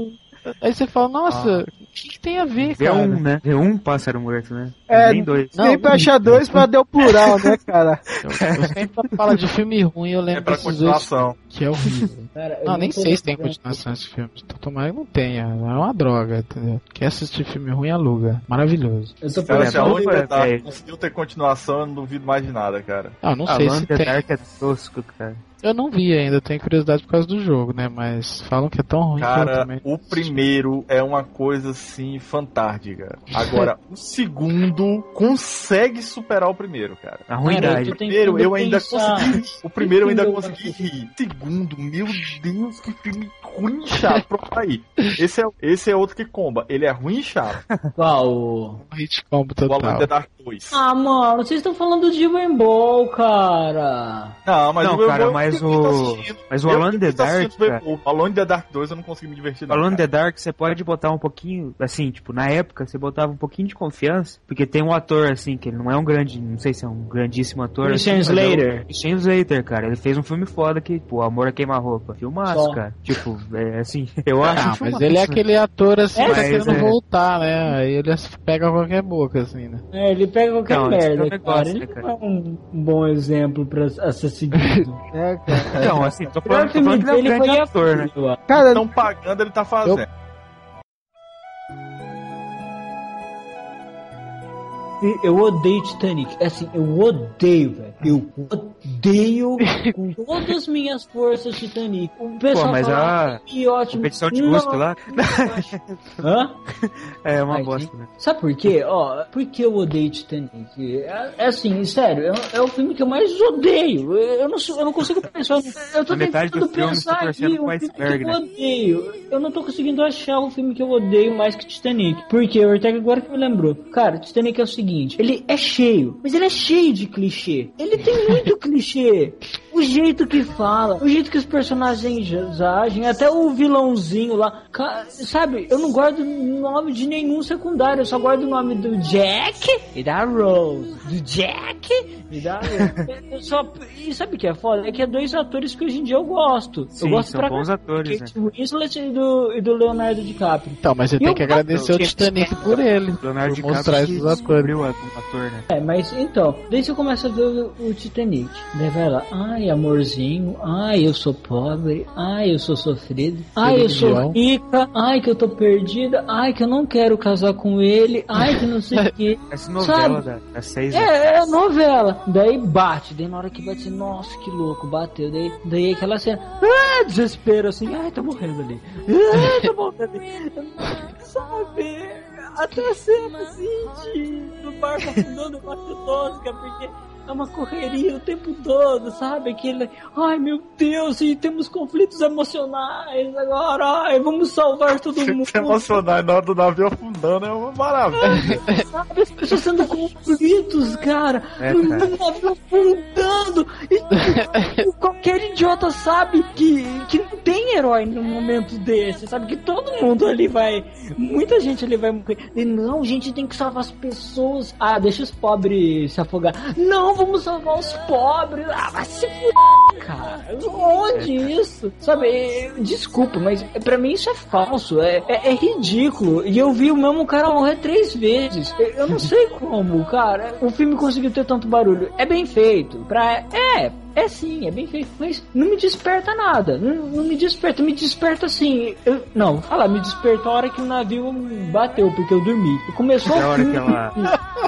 Aí você fala, nossa, o que, que tem a ver, vê cara? um, né? Vê um pássaro morto, né? É, Nem dois. Não, Sempre achar dois pra dar o plural, né, cara? [LAUGHS] Eu, eu sempre falo de filme ruim, eu É lembro pra desses dois continuação. que é horrível. Cara, Não, nem sei se tem continuação esse filme. Então, tomara que não tenha. É uma droga, entendeu? Quer assistir filme ruim, aluga. Maravilhoso. Eu tô Cara, É, se a é, Dark é. conseguiu ter continuação, eu não duvido mais de nada, cara. Ah, não Ah, sei se the tem. Dark é tosco, cara. Eu não vi ainda, tenho curiosidade por causa do jogo, né? Mas falam que é tão ruim que eu Cara, também. o primeiro é uma coisa assim fantástica. Agora, [LAUGHS] o segundo consegue superar o primeiro, cara. A ruindade. tô primeiro eu ainda pensar. consegui. O primeiro eu ainda consegui rir. Segundo, meu Deus, que filme ruim e chato. Pronto, aí. Esse é, esse é outro que comba. Ele é ruim e chato. [LAUGHS] Qual? o- Um hit combo O Alan total. The Dark 2. Ah, mano, vocês estão falando de Rainbow, cara. Não, mas Não, o cara, mas o-. Mas o Alone the Dark, o Alone the Dark 2 eu não consegui me divertir não. Alone cara. the Dark, você pode botar um pouquinho, assim, tipo, na época você botava um pouquinho de confiança, porque tem um ator, assim, que ele não é um grande, não sei se é um grandíssimo ator. Christian assim, é o Slater. Christian Slater, cara, ele fez um filme foda que, pô, Amor a Queima-Roupa. Filmaço, Só. cara. Tipo, é assim, [LAUGHS] eu acho Ah, mas ele é aquele ator assim É, que tá querendo é. voltar, né? Aí ele pega qualquer boca, assim, né? É, ele pega qualquer merda, é cara. Ele né, não é um bom exemplo pra assassino. [LAUGHS] é, cara. Não, assim, tô falando, tô falando que ele é um grande ator, né? Cara, estão pagando, ele tá fazendo. Eu... Eu odeio Titanic. É assim, eu odeio, velho. Eu odeio [LAUGHS] com todas as minhas forças Titanic. O pessoal Pô, mas fala, a que ótimo. competição de cuspe lá [LAUGHS] Hã? [LAUGHS] é uma Ai, bosta, né? Sabe por quê? Ó, por que eu odeio Titanic? É, é assim, sério, é, é o filme que eu mais odeio. Eu não, eu não consigo pensar. Eu tô tentando pensar aqui pro filme que eu né? odeio. Eu não tô conseguindo achar um filme que eu odeio mais que Titanic. Por quê? O Ortega agora que me lembrou. Cara, Titanic é o seguinte: ele é cheio, mas ele é cheio de clichê. Ele tem muito clichê. O jeito que fala, o jeito que os personagens agem, até o vilãozinho lá. Sabe, eu não guardo o nome de nenhum secundário, eu só guardo o nome do Jack e da Rose. Do Jack e da Rose. [LAUGHS] Eu só, e sabe o que é foda? É que é dois atores que hoje em dia eu gosto. Sim, eu gosto são pra bons atores, Kate Winslet e do, e do Leonardo DiCaprio. Então, mas você tem eu que agradecer o. Titanic por ele. Leonardo por mostrar DiCaprio esses que atores. ator, né? É, mas então, daí você começa a ver o, o Titanic. Daí vai lá, ai amorzinho, ai eu sou pobre, ai eu sou sofrido, ai eu sou rica, ai que eu tô perdida, ai que eu não quero casar com ele, ai que não sei o que. [LAUGHS] Essa novela Sabe? seis né? É, é novela. Daí bate, daí na hora que bate, nossa, que louco, bateu. Daí, daí aquela cena, ah, desespero assim, ai, tá morrendo ali. Ai, tá morrendo ali. [LAUGHS] Sabe? Até a cena assim de do barco afundando eu acho tosca, porque é uma correria o tempo todo, sabe? Aquele, ai meu Deus, e temos conflitos emocionais agora, ai, vamos salvar todo mundo. Se [LAUGHS] emocionar na hora do navio afundando é uma maravilha. [LAUGHS] Sabe, as pessoas sendo conflitos, cara. É, no navio afundando. E [LAUGHS] qualquer idiota sabe que, que não tem herói num momento desse. Sabe que todo mundo ali vai. Muita gente ali vai morrer. E não, gente, tem que salvar as pessoas. Ah, deixa os pobres se afogar. Não, vamos salvar os pobres. Ah, vai se fuder, cara. Onde isso? Sabe, é, desculpa, mas pra mim isso é falso. É, é, é ridículo. E eu vi o mesmo cara morrer três vezes. Eu- Eu não sei como, cara. O filme conseguiu ter tanto barulho. É bem feito. Pra... É, é sim, é bem feito. Mas não me desperta nada. Não, não me desperta. Me desperta assim. Eu, não, falar, me despertou a hora que o navio bateu, porque eu dormi. E começou É a hora que ela.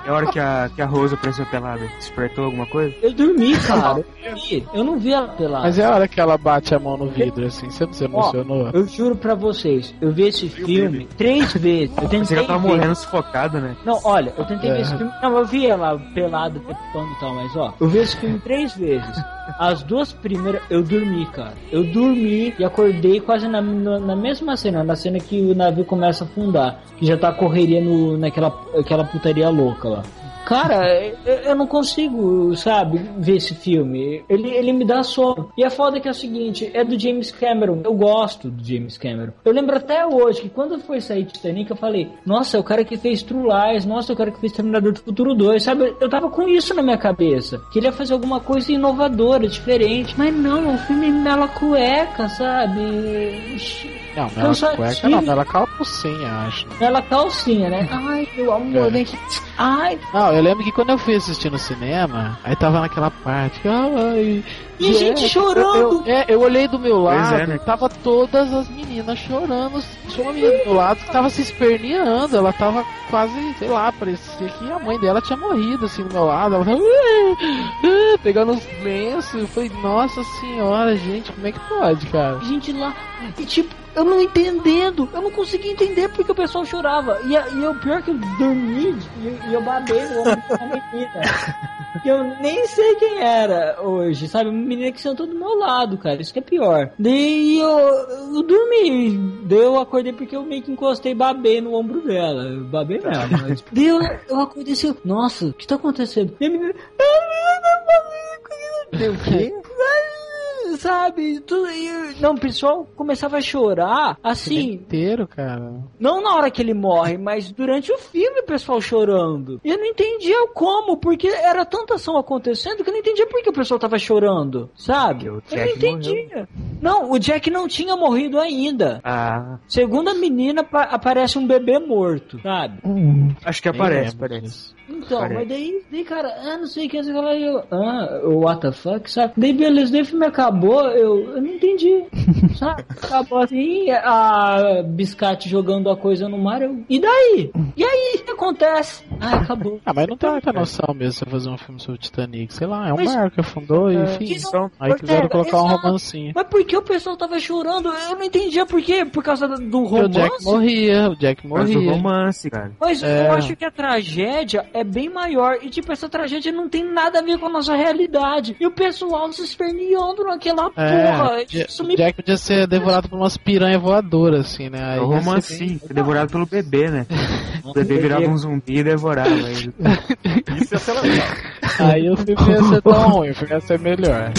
É a hora que a, que a Rose apareceu pelada. Despertou alguma coisa? Eu dormi, cara. Eu dormi. Eu não vi ela pelada. Mas é a hora que ela bate a mão no vidro, assim, você não se emocionou? Eu juro pra vocês, eu vi esse filme três vezes. Eu tentei que ela tava ver. morrendo sufocada, né? Não, olha, eu tentei ver É. esse filme. Não, eu vi ela pelada, pepando e tal, mas ó, eu vi esse filme três vezes. As duas primeiras, eu dormi, cara. Eu dormi e acordei quase na, na, na mesma cena, na cena que o navio começa a afundar. Que já tá correria no, naquela aquela putaria louca lá. Cara, eu, não consigo, sabe, ver esse filme. Ele, ele me dá sono. E a foda é que é o seguinte, é do James Cameron. Eu gosto do James Cameron. Eu lembro até hoje que quando foi sair Titanic, eu falei, nossa, é o cara que fez True Lies, nossa, é o cara que fez Terminador do Futuro 2, sabe? Eu tava com isso na minha cabeça. Que ele ia fazer alguma coisa inovadora, diferente. Mas não, é um filme mela cueca, sabe? Não, Eu ela só cueca não, ela calcinha, acho. Ela calcinha, né? Ai, meu amor, É. vem aqui. Ai, Não, eu lembro que quando eu fui assistir no cinema, aí tava naquela parte ai, E gente chorando. Eu, eu- é, eu olhei do meu Pois lado, é, né? tava todas as meninas chorando. Tinha uma menina do meu lado que tava se esperneando, ela tava quase, sei lá, parecia que a mãe dela tinha morrido assim do meu lado. Ela tava pegando os lenços. Eu falei, nossa senhora, gente, como é que pode, cara? gente lá. E tipo, eu não entendendo. Eu não conseguia entender porque o pessoal chorava. E, e o pior é que eu dormi e, e eu babei no ombro uma menina. [LAUGHS] Que eu nem sei quem era hoje, sabe? Uma menina que sentou do meu lado, cara. Isso que é pior. Daí eu, eu dormi. Daí eu acordei porque eu meio que encostei e babei no ombro dela. Eu babei mesmo. Mas... Daí eu, eu acordei assim, nossa, o que tá acontecendo? E a menina. Deu o quê? Sabe, tudo aí. Não, o pessoal começava a chorar assim. inteiro, cara. Não na hora que ele morre, mas durante o filme o pessoal chorando. E eu não entendia como, porque era tanta ação acontecendo que eu não entendia por que o pessoal tava chorando, sabe? o Eu não entendia. Não, o Jack não tinha morrido ainda. Ah, Segundo a menina, pa- aparece um bebê morto, sabe? acho que aparece, lembro parece. disso. Então, mas daí, daí, cara, ah, não sei o que, você fala, eu, ah, what the fuck, sabe? Daí, beleza, daí o filme acabou, eu, eu não entendi, [LAUGHS] sabe? Acabou assim, a Biscate jogando a coisa no mar, eu, e daí? E aí, acontece. Ah, acabou. Ah, mas não tem muita noção mesmo você fazer um filme sobre o Titanic. Sei lá, é um Mas- barco que afundou e enfim. Que não- Aí quiseram Ortega, colocar um exato. romancinho. Mas por que o pessoal tava chorando? Eu não entendia por quê. Por causa do- do Porque o Jack romance? morria, o Jack Mas do morria. romance, cara. Mas É. eu acho que a tragédia é bem maior. E, tipo, essa tragédia não tem nada a ver com a nossa realidade. E o pessoal se esperneando naquela porra. É, Isso o me Jack podia ser devorado por umas piranhas voadoras, assim, né? Aí É o foi devorado pelo bebê, né? [LAUGHS] O bebê virava um zumbi e devorava ele. [LAUGHS] Isso ia ser legal. Aí o filme ia ser tão ruim, o filme ia ser melhor.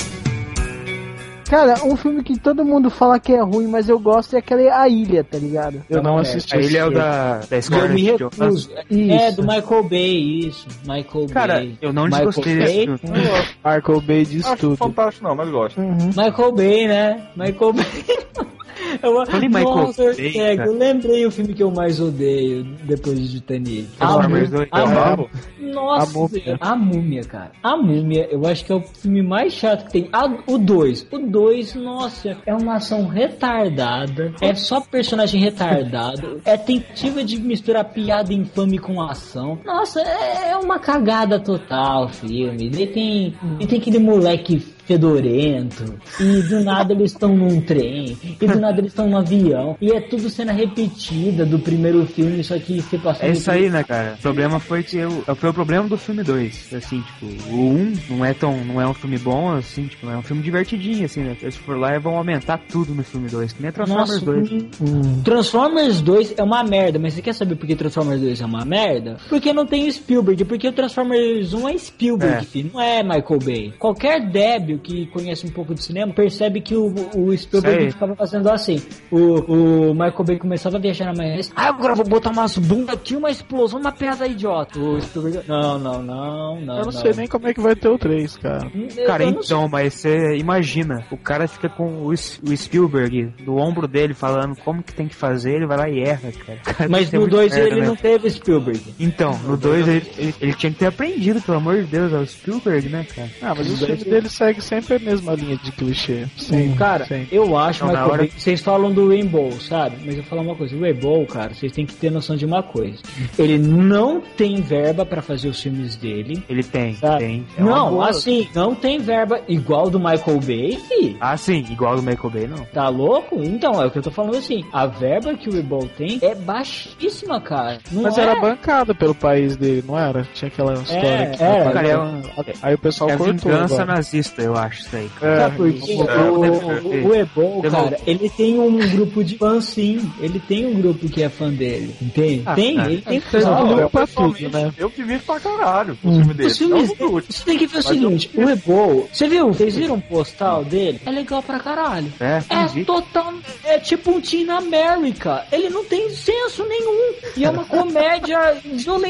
Cara, um filme que todo mundo fala que é ruim, mas eu gosto é aquele A Ilha, tá ligado? Eu não assisti. Aí ele esse é o da, da Eu Scarlett me Johansson. É do Michael Bay, isso. Michael Cara, Bay. eu não desgostei desse Bay? filme. Michael Bay diz Acho tudo. fantástico não, mas gosto. Michael Bay, né? Michael Bay. [LAUGHS] Eu, Falei Michael Nossa, cara. eu lembrei o filme que eu mais odeio depois de Titanic. Mú- 2. A É, Múmia. Nossa, A Múmia. a Múmia, cara. A Múmia, eu acho que é o filme mais chato que tem. A- o 2. O 2, nossa, é uma ação retardada. É só personagem retardado. É tentativa de misturar piada infame com ação. Nossa, é é uma cagada total o filme. E tem, e tem aquele moleque fedorento. E do nada eles estão num trem. E do nada eles estão no avião. E é tudo cena repetida do primeiro filme, só que se passou É isso aí, né, cara? O problema foi que eu, foi o problema do filme 2. Assim, tipo, o 1 um não é tão, não é um filme bom, assim, tipo, é um filme divertidinho, assim, né? Eles for lá e vão aumentar tudo no filme 2, que nem Transformers Nossa, 2. hum. Transformers 2 é uma merda, mas você quer saber por que Transformers 2 é uma merda? Porque não tem o Spielberg, porque o Transformers 1 é Spielberg, É. filho, não é Michael Bay. Qualquer débil que conhece um pouco de cinema percebe que o, o Spielberg Sei. ficava fazendo assim. O, o Michael Bay começava a viajar na maionese, ah, agora vou botar umas bundas aqui, uma explosão, uma piada idiota. O Spielberg, não, não, não, não. Eu não sei nem como é que vai ter o 3, cara. Eu- Cara, eu não sei. então, mas você imagina, o cara fica com o, o Spielberg no ombro dele falando como que tem que fazer, ele vai lá e erra, cara. [LAUGHS] Cara, Mas é no muito 2 merda, ele né? não teve Spielberg. Então, no 2 ele, ele, ele tinha que ter aprendido, pelo amor de Deus, é o Spielberg, né, cara? Ah, mas os Dois- filmes dele seguem sempre a mesma linha de clichê. Sim, Cara, sim. eu acho, Não, na Michael hora- Bay, vocês falam do Rainbow, sabe? Mas eu vou falar uma coisa, o Rainbow, cara, vocês têm que ter noção de uma coisa. Ele não tem verba pra fazer os filmes dele. Ele tem, Sabe? tem. É não, boa. assim, não tem verba igual do Michael Bay. Ah, sim, igual do Michael Bay, não. Tá louco? Então, é o que eu tô falando assim. A verba que o Rainbow tem é baixíssima, cara. Não Mas é? era bancado pelo país dele, não era? Tinha aquela história que era, cara, é um- Aí o pessoal É a cortou. vingança agora. nazista, eu acho isso aí. cara. É, Sabe por quê? É, O, o, o Ebon, Eu cara, ele tem um grupo de fãs sim. Ele tem um grupo que é fã dele. Entende? Ah, tem, tá. ele tem fã. não eu, pra tudo, né? eu que vi pra caralho o filme dele. Os filmes, Não, não, você tem que ver o seguinte, o Ebol, você viu? Vocês viram o postal dele? É legal pra caralho. É, É total. É tipo um Teen America. Ele não tem senso nenhum. E é uma [LAUGHS] comédia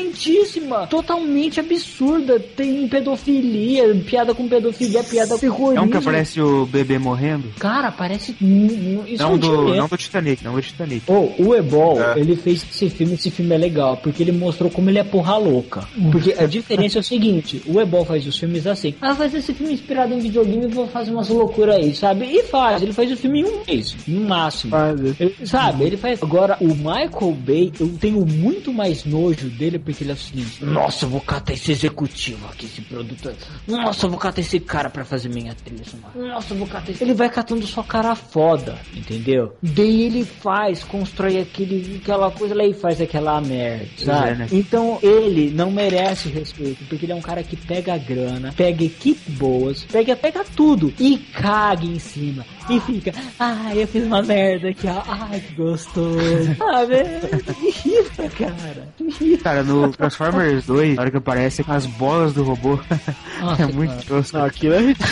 violentíssima. Totalmente absurda. Tem pedofilia, piada com pedofilia, piada terrorismo. É um que aparece o bebê morrendo? Cara, parece. Isso Não é um do, não do Titanic, não do Titanic. Oh, o Ebol, É. ele fez esse filme, esse filme é legal, porque ele mostrou como ele é porra louca. Porque a diferença é o seguinte, o Ebol faz os filmes assim, ah, faz esse filme inspirado em videogame e vou fazer umas loucuras aí, sabe? E faz, ele faz o filme em um mês, no máximo. Faz. Ele- sabe, ele faz. Agora, o Michael Bay, eu tenho muito mais nojo dele porque ele é o seguinte: Nossa, eu vou catar esse executivo aqui, esse produtor. Nossa, eu vou catar esse cara pra fazer minha trilha sonora. Nossa, eu vou catar esse. Ele vai catando só cara foda, entendeu? Daí ele faz, constrói aquele, aquela coisa lá e faz aquela merda, sabe? é, né? Então ele não merece respeito porque ele é um cara que pega a grana, pega equipe boas, pega, pega tudo e caga em cima. E fica, ai, eu fiz uma merda aqui, ó. Ai, que gostoso. [LAUGHS] Ah, velho, me irrita, cara. Me irrita. Cara, no Transformers 2, na hora que aparece as bolas do robô, [LAUGHS] Nossa, é muito tosco. Não, aquilo é ridículo.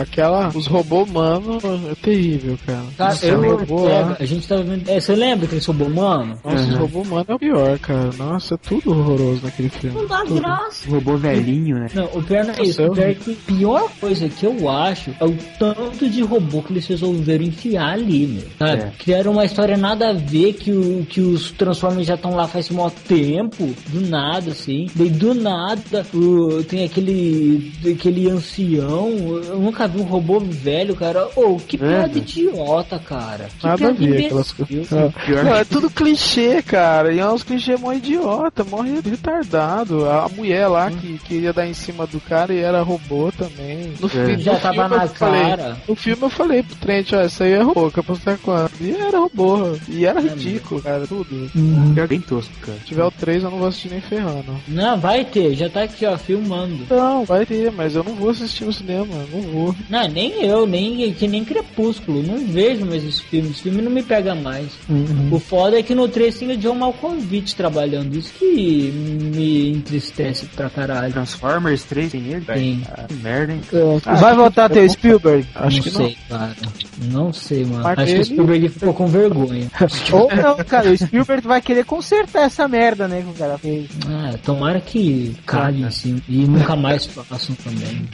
Aquela. Os robôs humanos é terrível, cara. Cara, Nossa, eu, robô lá. a gente tava vendo. É, você lembra que eles são humano? Nossa, os Uhum. robôs humanos é o pior, cara. Nossa, é tudo horroroso naquele filme. Não dá graça. O robô velhinho, né? Não, o pior não é isso. O pior é que a pior coisa que eu acho é o tanto de robô que eles resolveram enfiar ali, meu. Sabe? É. Criaram uma história nada a ver que, o, que os Transformers já estão lá faz mó tempo, do nada, assim. Daí do nada o- tem aquele, aquele ancião. Eu nunca vi um robô velho, cara. Ô, que piada Velho. idiota, cara. Que Nada a piada ver aquelas coisas. Pior Não, é tudo clichê, cara. E é uns clichê mó idiota, mó retardado. A mulher lá que queria dar em cima do cara e era robô também. No, fi- Já no tava filme na eu falei- cara. No filme eu falei pro Trent, ó, essa aí é robô, que apostar quanto? E era robô. E era ridículo, cara, tudo. pior bem tosco, cara. Se tiver o 3 eu não vou assistir nem ferrando. Não, vai ter, já tá aqui, ó, filmando. Não, vai ter, mas eu não vou assistir no cinema, não vou. Não, nem eu, nem que nem Crepúsculo. Não vejo mais esse filme. Esse filme não me pega mais. O foda é que no 3 tem o John Malkovich trabalhando. Isso que me entristece pra caralho. Transformers 3 tem ele? Tem. Ah, que merda, hein? Vai voltar a ter o Spielberg? Acho não que sei, cara. Não sei, mano. Mas Acho que o ele- Spielberg ficou com vergonha. [LAUGHS] Ou não, cara, o Spielberg vai querer consertar essa merda, né, que o cara fez. Ah, tomara que calhe assim e nunca mais façam também.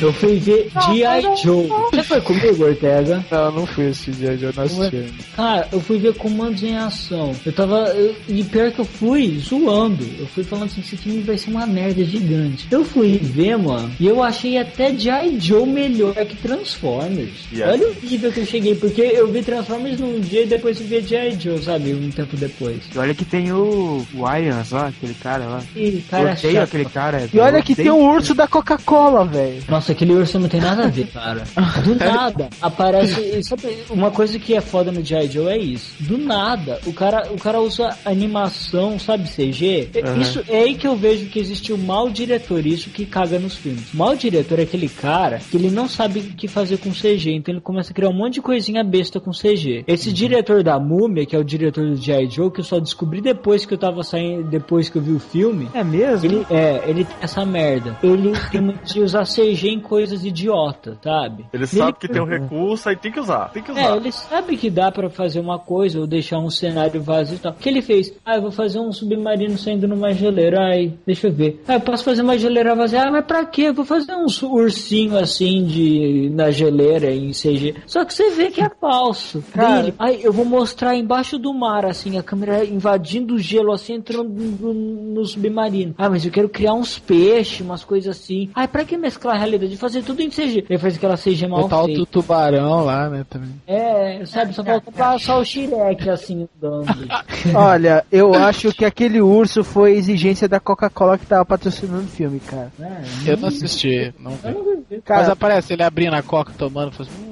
Eu fui ver G.I. Joe. Você foi comigo, Ortega? Não, eu não fui assistir dia de eu não assisti. Cara, eu fui ver Comandos em Ação. Eu tava. eu- e pior que eu fui zoando. Eu fui falando assim: esse filme vai ser uma merda gigante. Eu fui ver, mano, e eu achei até G.I. Joe melhor que Transformers. Yeah. Olha o nível que eu cheguei, porque eu vi Transformers num dia e depois eu vi G.I. Joe, sabe? Um tempo depois. E olha que tem o Wyans lá, aquele cara lá. E Eu cara, odeio chato. aquele cara. E olha eu que tem o urso da Coca-Cola, velho. Nossa, aquele urso não tem nada a ver, cara. Do [LAUGHS] nada aparece. Sabe, uma coisa que é foda no G.I. Joe é isso. Do nada, o cara, o cara usa animação, sabe, CG. É- Isso é aí que eu vejo que existe o mau diretor, isso que caga nos filmes. O mau diretor é aquele cara que ele não sabe o que fazer com CG, então ele começa a criar um monte de coisinha besta com CG. Esse diretor da Múmia, que é o diretor do G.I. Joe, que eu só descobri depois que eu tava saindo, depois que eu vi o filme. É mesmo? Ele, é, ele tem essa merda. Ele tem muito de usar CG em coisas idiotas, sabe? Ele sabe que tem um recurso, aí tem que usar. Tem que usar. É, ele sabe que dá pra fazer uma coisa ou deixar um cenário vazio e tal. O que ele fez? Ah, eu vou fazer um submarino saindo numa geleira. Ai, deixa eu ver. Ah, eu posso fazer uma geleira vazia. Ah, mas pra quê? Eu vou fazer um ursinho assim de na geleira em CG. Só que você vê que é falso. [LAUGHS] Cara. Ai, eu vou mostrar embaixo do mar, assim, a câmera invadindo o gelo, assim, entrando no, no submarino. Ah, mas eu quero criar uns peixes, umas coisas assim. Ai, pra que mesclar a realidade? Fazer tudo em CG. Ele faz aquela CG mal Botar o feita. tu- tubarão lá, né, também. É, sabe, só falta passar o Shrek assim andando. [LAUGHS] Olha, eu acho que aquele urso foi exigência da Coca-Cola que tava patrocinando o filme, cara. É, Eu não assisti, não vi. Mas Cara, aparece ele abrindo a coca, tomando, faz... Hum,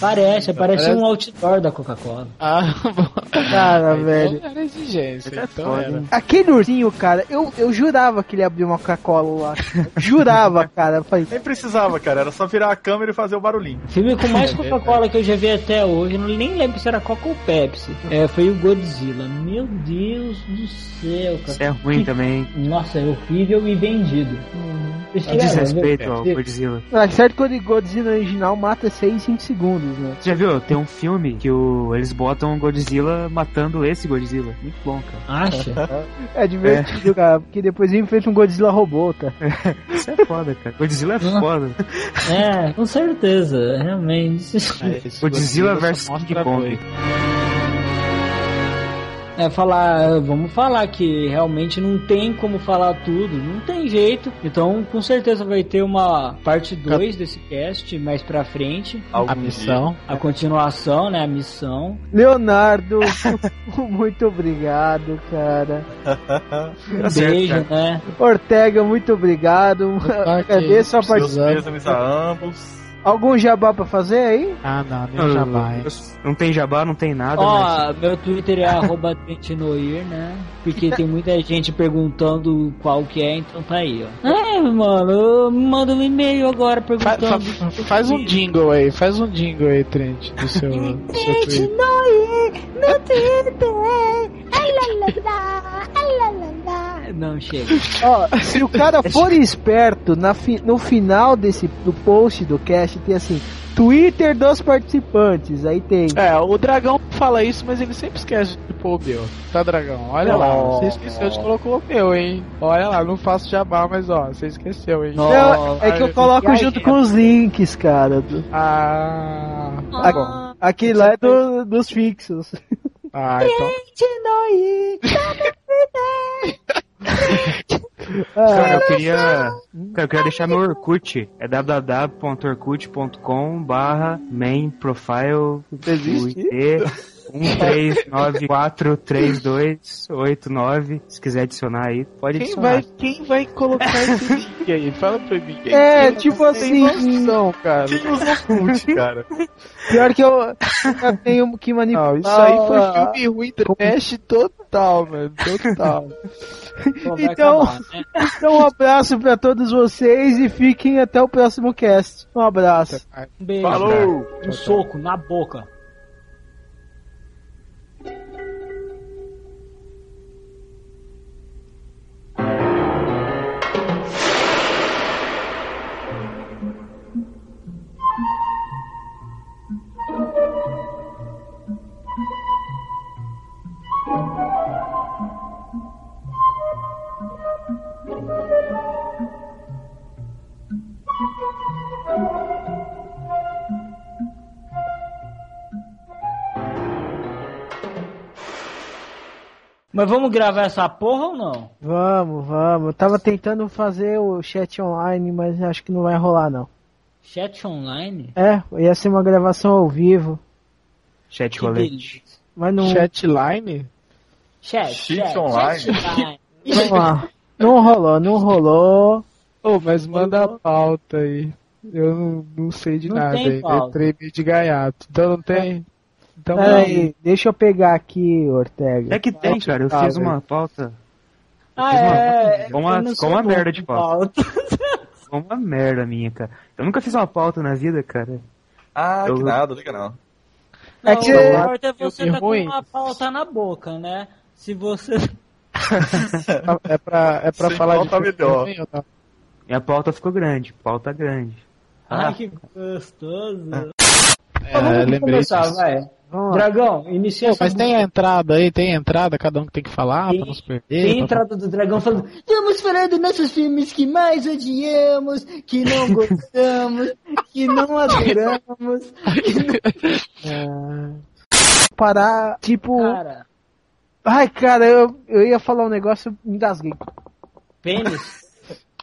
Parece, parece Parece- um outdoor da Coca-Cola. ah, [LAUGHS] bom. cara, Então velho. Era exigência, É então foda, era. Aquele ursinho, cara, eu, eu jurava que ele abriu uma Coca-Cola lá. jurava, [LAUGHS] cara. Falei, Nem precisava, cara. Era só virar a câmera e fazer o barulhinho. Filme com mais [LAUGHS] Coca-Cola que eu já vi até hoje, eu não nem lembro se era Coca ou Pepsi. É, foi o Godzilla. Meu Deus do céu, Isso cara. é ruim também. Nossa, é horrível e vendido. Vocês É chegaram a ver? desrespeito ao Godzilla. ah, certo que o Godzilla original mata 6 em 5 segundos, né? Você já viu? Tem um filme que o, eles botam o Godzilla matando esse Godzilla. Muito bom, cara. Acha? É divertido, cara, porque depois ele enfrenta um Godzilla robô, tá? [LAUGHS] Isso é foda, cara. Godzilla é foda. É, com certeza, realmente. É, Godzilla só versus King Kong. É, falar, vamos falar que realmente não tem como falar tudo, não tem jeito. Então, com certeza vai ter uma parte 2 desse cast mais pra frente. Algum A dia. missão. A continuação, né? A missão. Leonardo, [LAUGHS] muito obrigado, cara. Tá certo, Beijo, cara. né? Ortega, muito obrigado. Agradeço a participação. pêsames a ambos. Algum jabá pra fazer aí? Ah, não, nem Não, jamais. Não tem jabá, não tem nada. mas... Ó, meu Twitter é arroba [LAUGHS] Tentinoir, né? Porque tem muita gente perguntando qual que é, então tá aí, ó. É, mano, manda um e-mail agora Fa- perguntando. fa- faz um jingle aí, faz um jingle aí, Trent, do seu, seu Twitter. Ai, lá, lá, lá. Não, chega. Ó, se o cara for esperto, na fi- no final desse do post do cast tem assim, Twitter dos participantes. Aí tem. É, o dragão fala isso, mas ele sempre esquece de pôr o meu. Tá, dragão? Olha lá, você esqueceu de colocar o meu, hein? Olha lá, não faço jabá, mas ó, você esqueceu, hein? Não, é que eu coloco junto gente. com os links, cara. do- Ah, tá bom. Aquele lá é do- dos fixos. Ah, então. [LAUGHS] [LAUGHS] Cara, eu queria. Cara, eu queria deixar meu Orkut. É www.orkut.com barra main profile Existe? UT 13943289. Se quiser adicionar aí, pode Quem adicionar. vai, quem vai colocar esse [LAUGHS] link aí? Fala pra mim. Quem É, tipo assim- noção, cara. Quem usa Orkut, cara? [LAUGHS] Pior que eu, eu tenho que manipular. Não, isso aí foi filme ruim trash total, mano. Total. Vai Então- acabar, né? Então, um abraço pra todos vocês e fiquem até o próximo cast. Um abraço. Um beijo. Falou! Um soco na boca. Mas vamos gravar essa porra ou não? Vamos, vamos. Eu tava tentando fazer o chat online, mas acho que não vai rolar, não. Chat online? É, ia ser uma gravação ao vivo, Chat rolete. delícia. mas não. Chatline? Chat, Cheat chat, online? chat online. Vamos lá. Não rolou, não rolou. Ô, mas manda a pauta aí. Eu não, não sei de Não nada tem aí. pauta. Entrei meio de gaiato. Então não tem. Então Peraí, deixa eu pegar aqui, Ortega. É que tem, cara. Eu Ah, fiz uma pauta. Ah, uma- é. ficou uma- sou uma merda de com pauta. [LAUGHS] Foi uma merda minha, cara. Eu nunca fiz uma pauta na vida, cara. Ah, Eu- que nada, liga não. Não, É que- o é você tá com uma pauta na boca, né? Se você. [LAUGHS] É pra, é pra Sem falar de pauta filme melhor. Minha pauta ficou grande. Pauta grande. Ai, que gostoso. É, Então, vamos lembrei começar, disso. vai. Vamos lá. Dragão, inicia mas tem a entrada aí, tem a entrada, cada um que tem que falar Tem- pra não se perder. Tem a pra- entrada do dragão falando: Vamos falar dos nossos filmes que mais odiamos, que não [LAUGHS] gostamos, que não adoramos. [LAUGHS] Parar, tipo. Cara, Ai, cara, eu, eu ia falar um negócio, eu engasguei. pênis.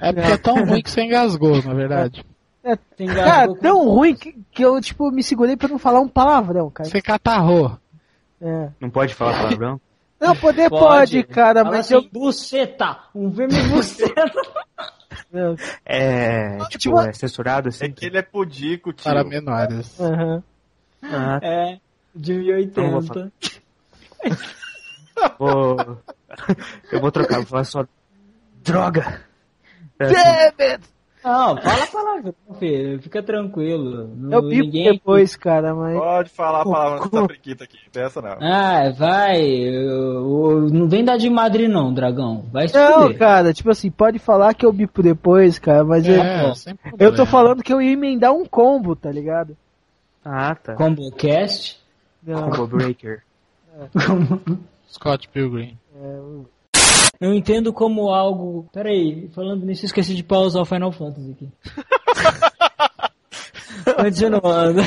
É porque é tão ruim que você engasgou, na verdade. Tem Cara, tão ruim que, que eu, tipo, me segurei pra não falar um palavrão, cara. Você catarrou. É. Não pode falar palavrão? [LAUGHS] Não, poder pode, cara, Fala mas assim, eu. buceta, um verme [LAUGHS] buceta. É. Tipo, Tipo, é censurado assim? É que ele é pudico, tio. Para menores. Aham. Ah, É, de Então vou 1080. vou. Eu vou trocar, vou falar só. Droga! É assim, Damn it! Não, fala palavrão, filho. Fica tranquilo. Não, Eu bico ninguém... depois, cara, mas. Pode falar a palavra [LAUGHS] da periquita aqui, peça não. Ah, vai. eu- eu- não vem dar de madre não, dragão. Vai se Não, fuder. cara, tipo assim, pode falar que eu bipo depois, cara, mas eu, É, sem eu tô falando que eu ia emendar um combo, tá ligado? Ah, tá. Combocast. Não. Combo Breaker. [LAUGHS] Scott Pilgrim. Eu entendo como algo. Peraí, falando nisso, eu esqueci de pausar o Final Fantasy aqui. [LAUGHS] Continuando.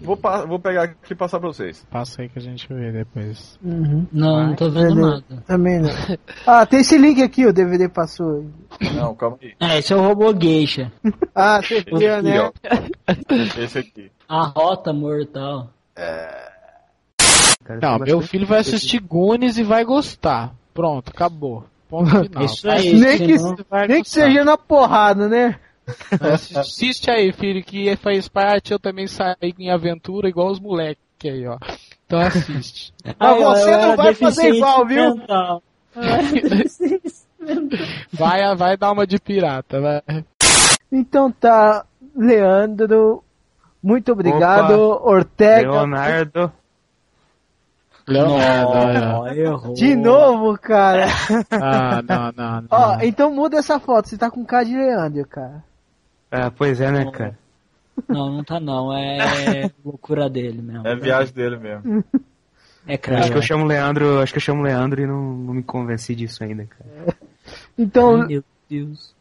Vou, vou pegar aqui e passar pra vocês. Passa aí que a gente vê depois. Uhum. Não, não tô vendo Beleza. nada. Também não. Ah, tem esse link aqui, o DVD passou. Não, calma aí. É, esse é o robô geisha. Ah, você Esse viu, aqui, né? ó. Esse aqui. A rota mortal. Cara, Não, meu filho vai assistir Goonies e vai gostar. Pronto, acabou. Ponto final. Isso aí, Nem que, nem que seja na porrada, né? Assiste, assiste aí, filho, que faz parte, eu também saí em aventura igual os moleques aí, ó. Então assiste. [LAUGHS] Mas você não vai fazer igual, viu? mental. [LAUGHS] Vai, vai dar uma de pirata, vai. Então tá, Leandro. Muito obrigado, Ortega. Leonardo. Leonardo, Ó, errou. De novo, cara. Ah, não, não, [LAUGHS] não. Ó, então muda essa foto. Você tá com cara de Leandro, cara. Ah, pois é, né, cara? Não, não tá não. É [LAUGHS] loucura dele mesmo. É viagem dele mesmo. É Acho que craque. eu chamo Leandro, acho que eu chamo Leandro e não, não me convenci disso ainda, cara. Então, Ai, meu Deus.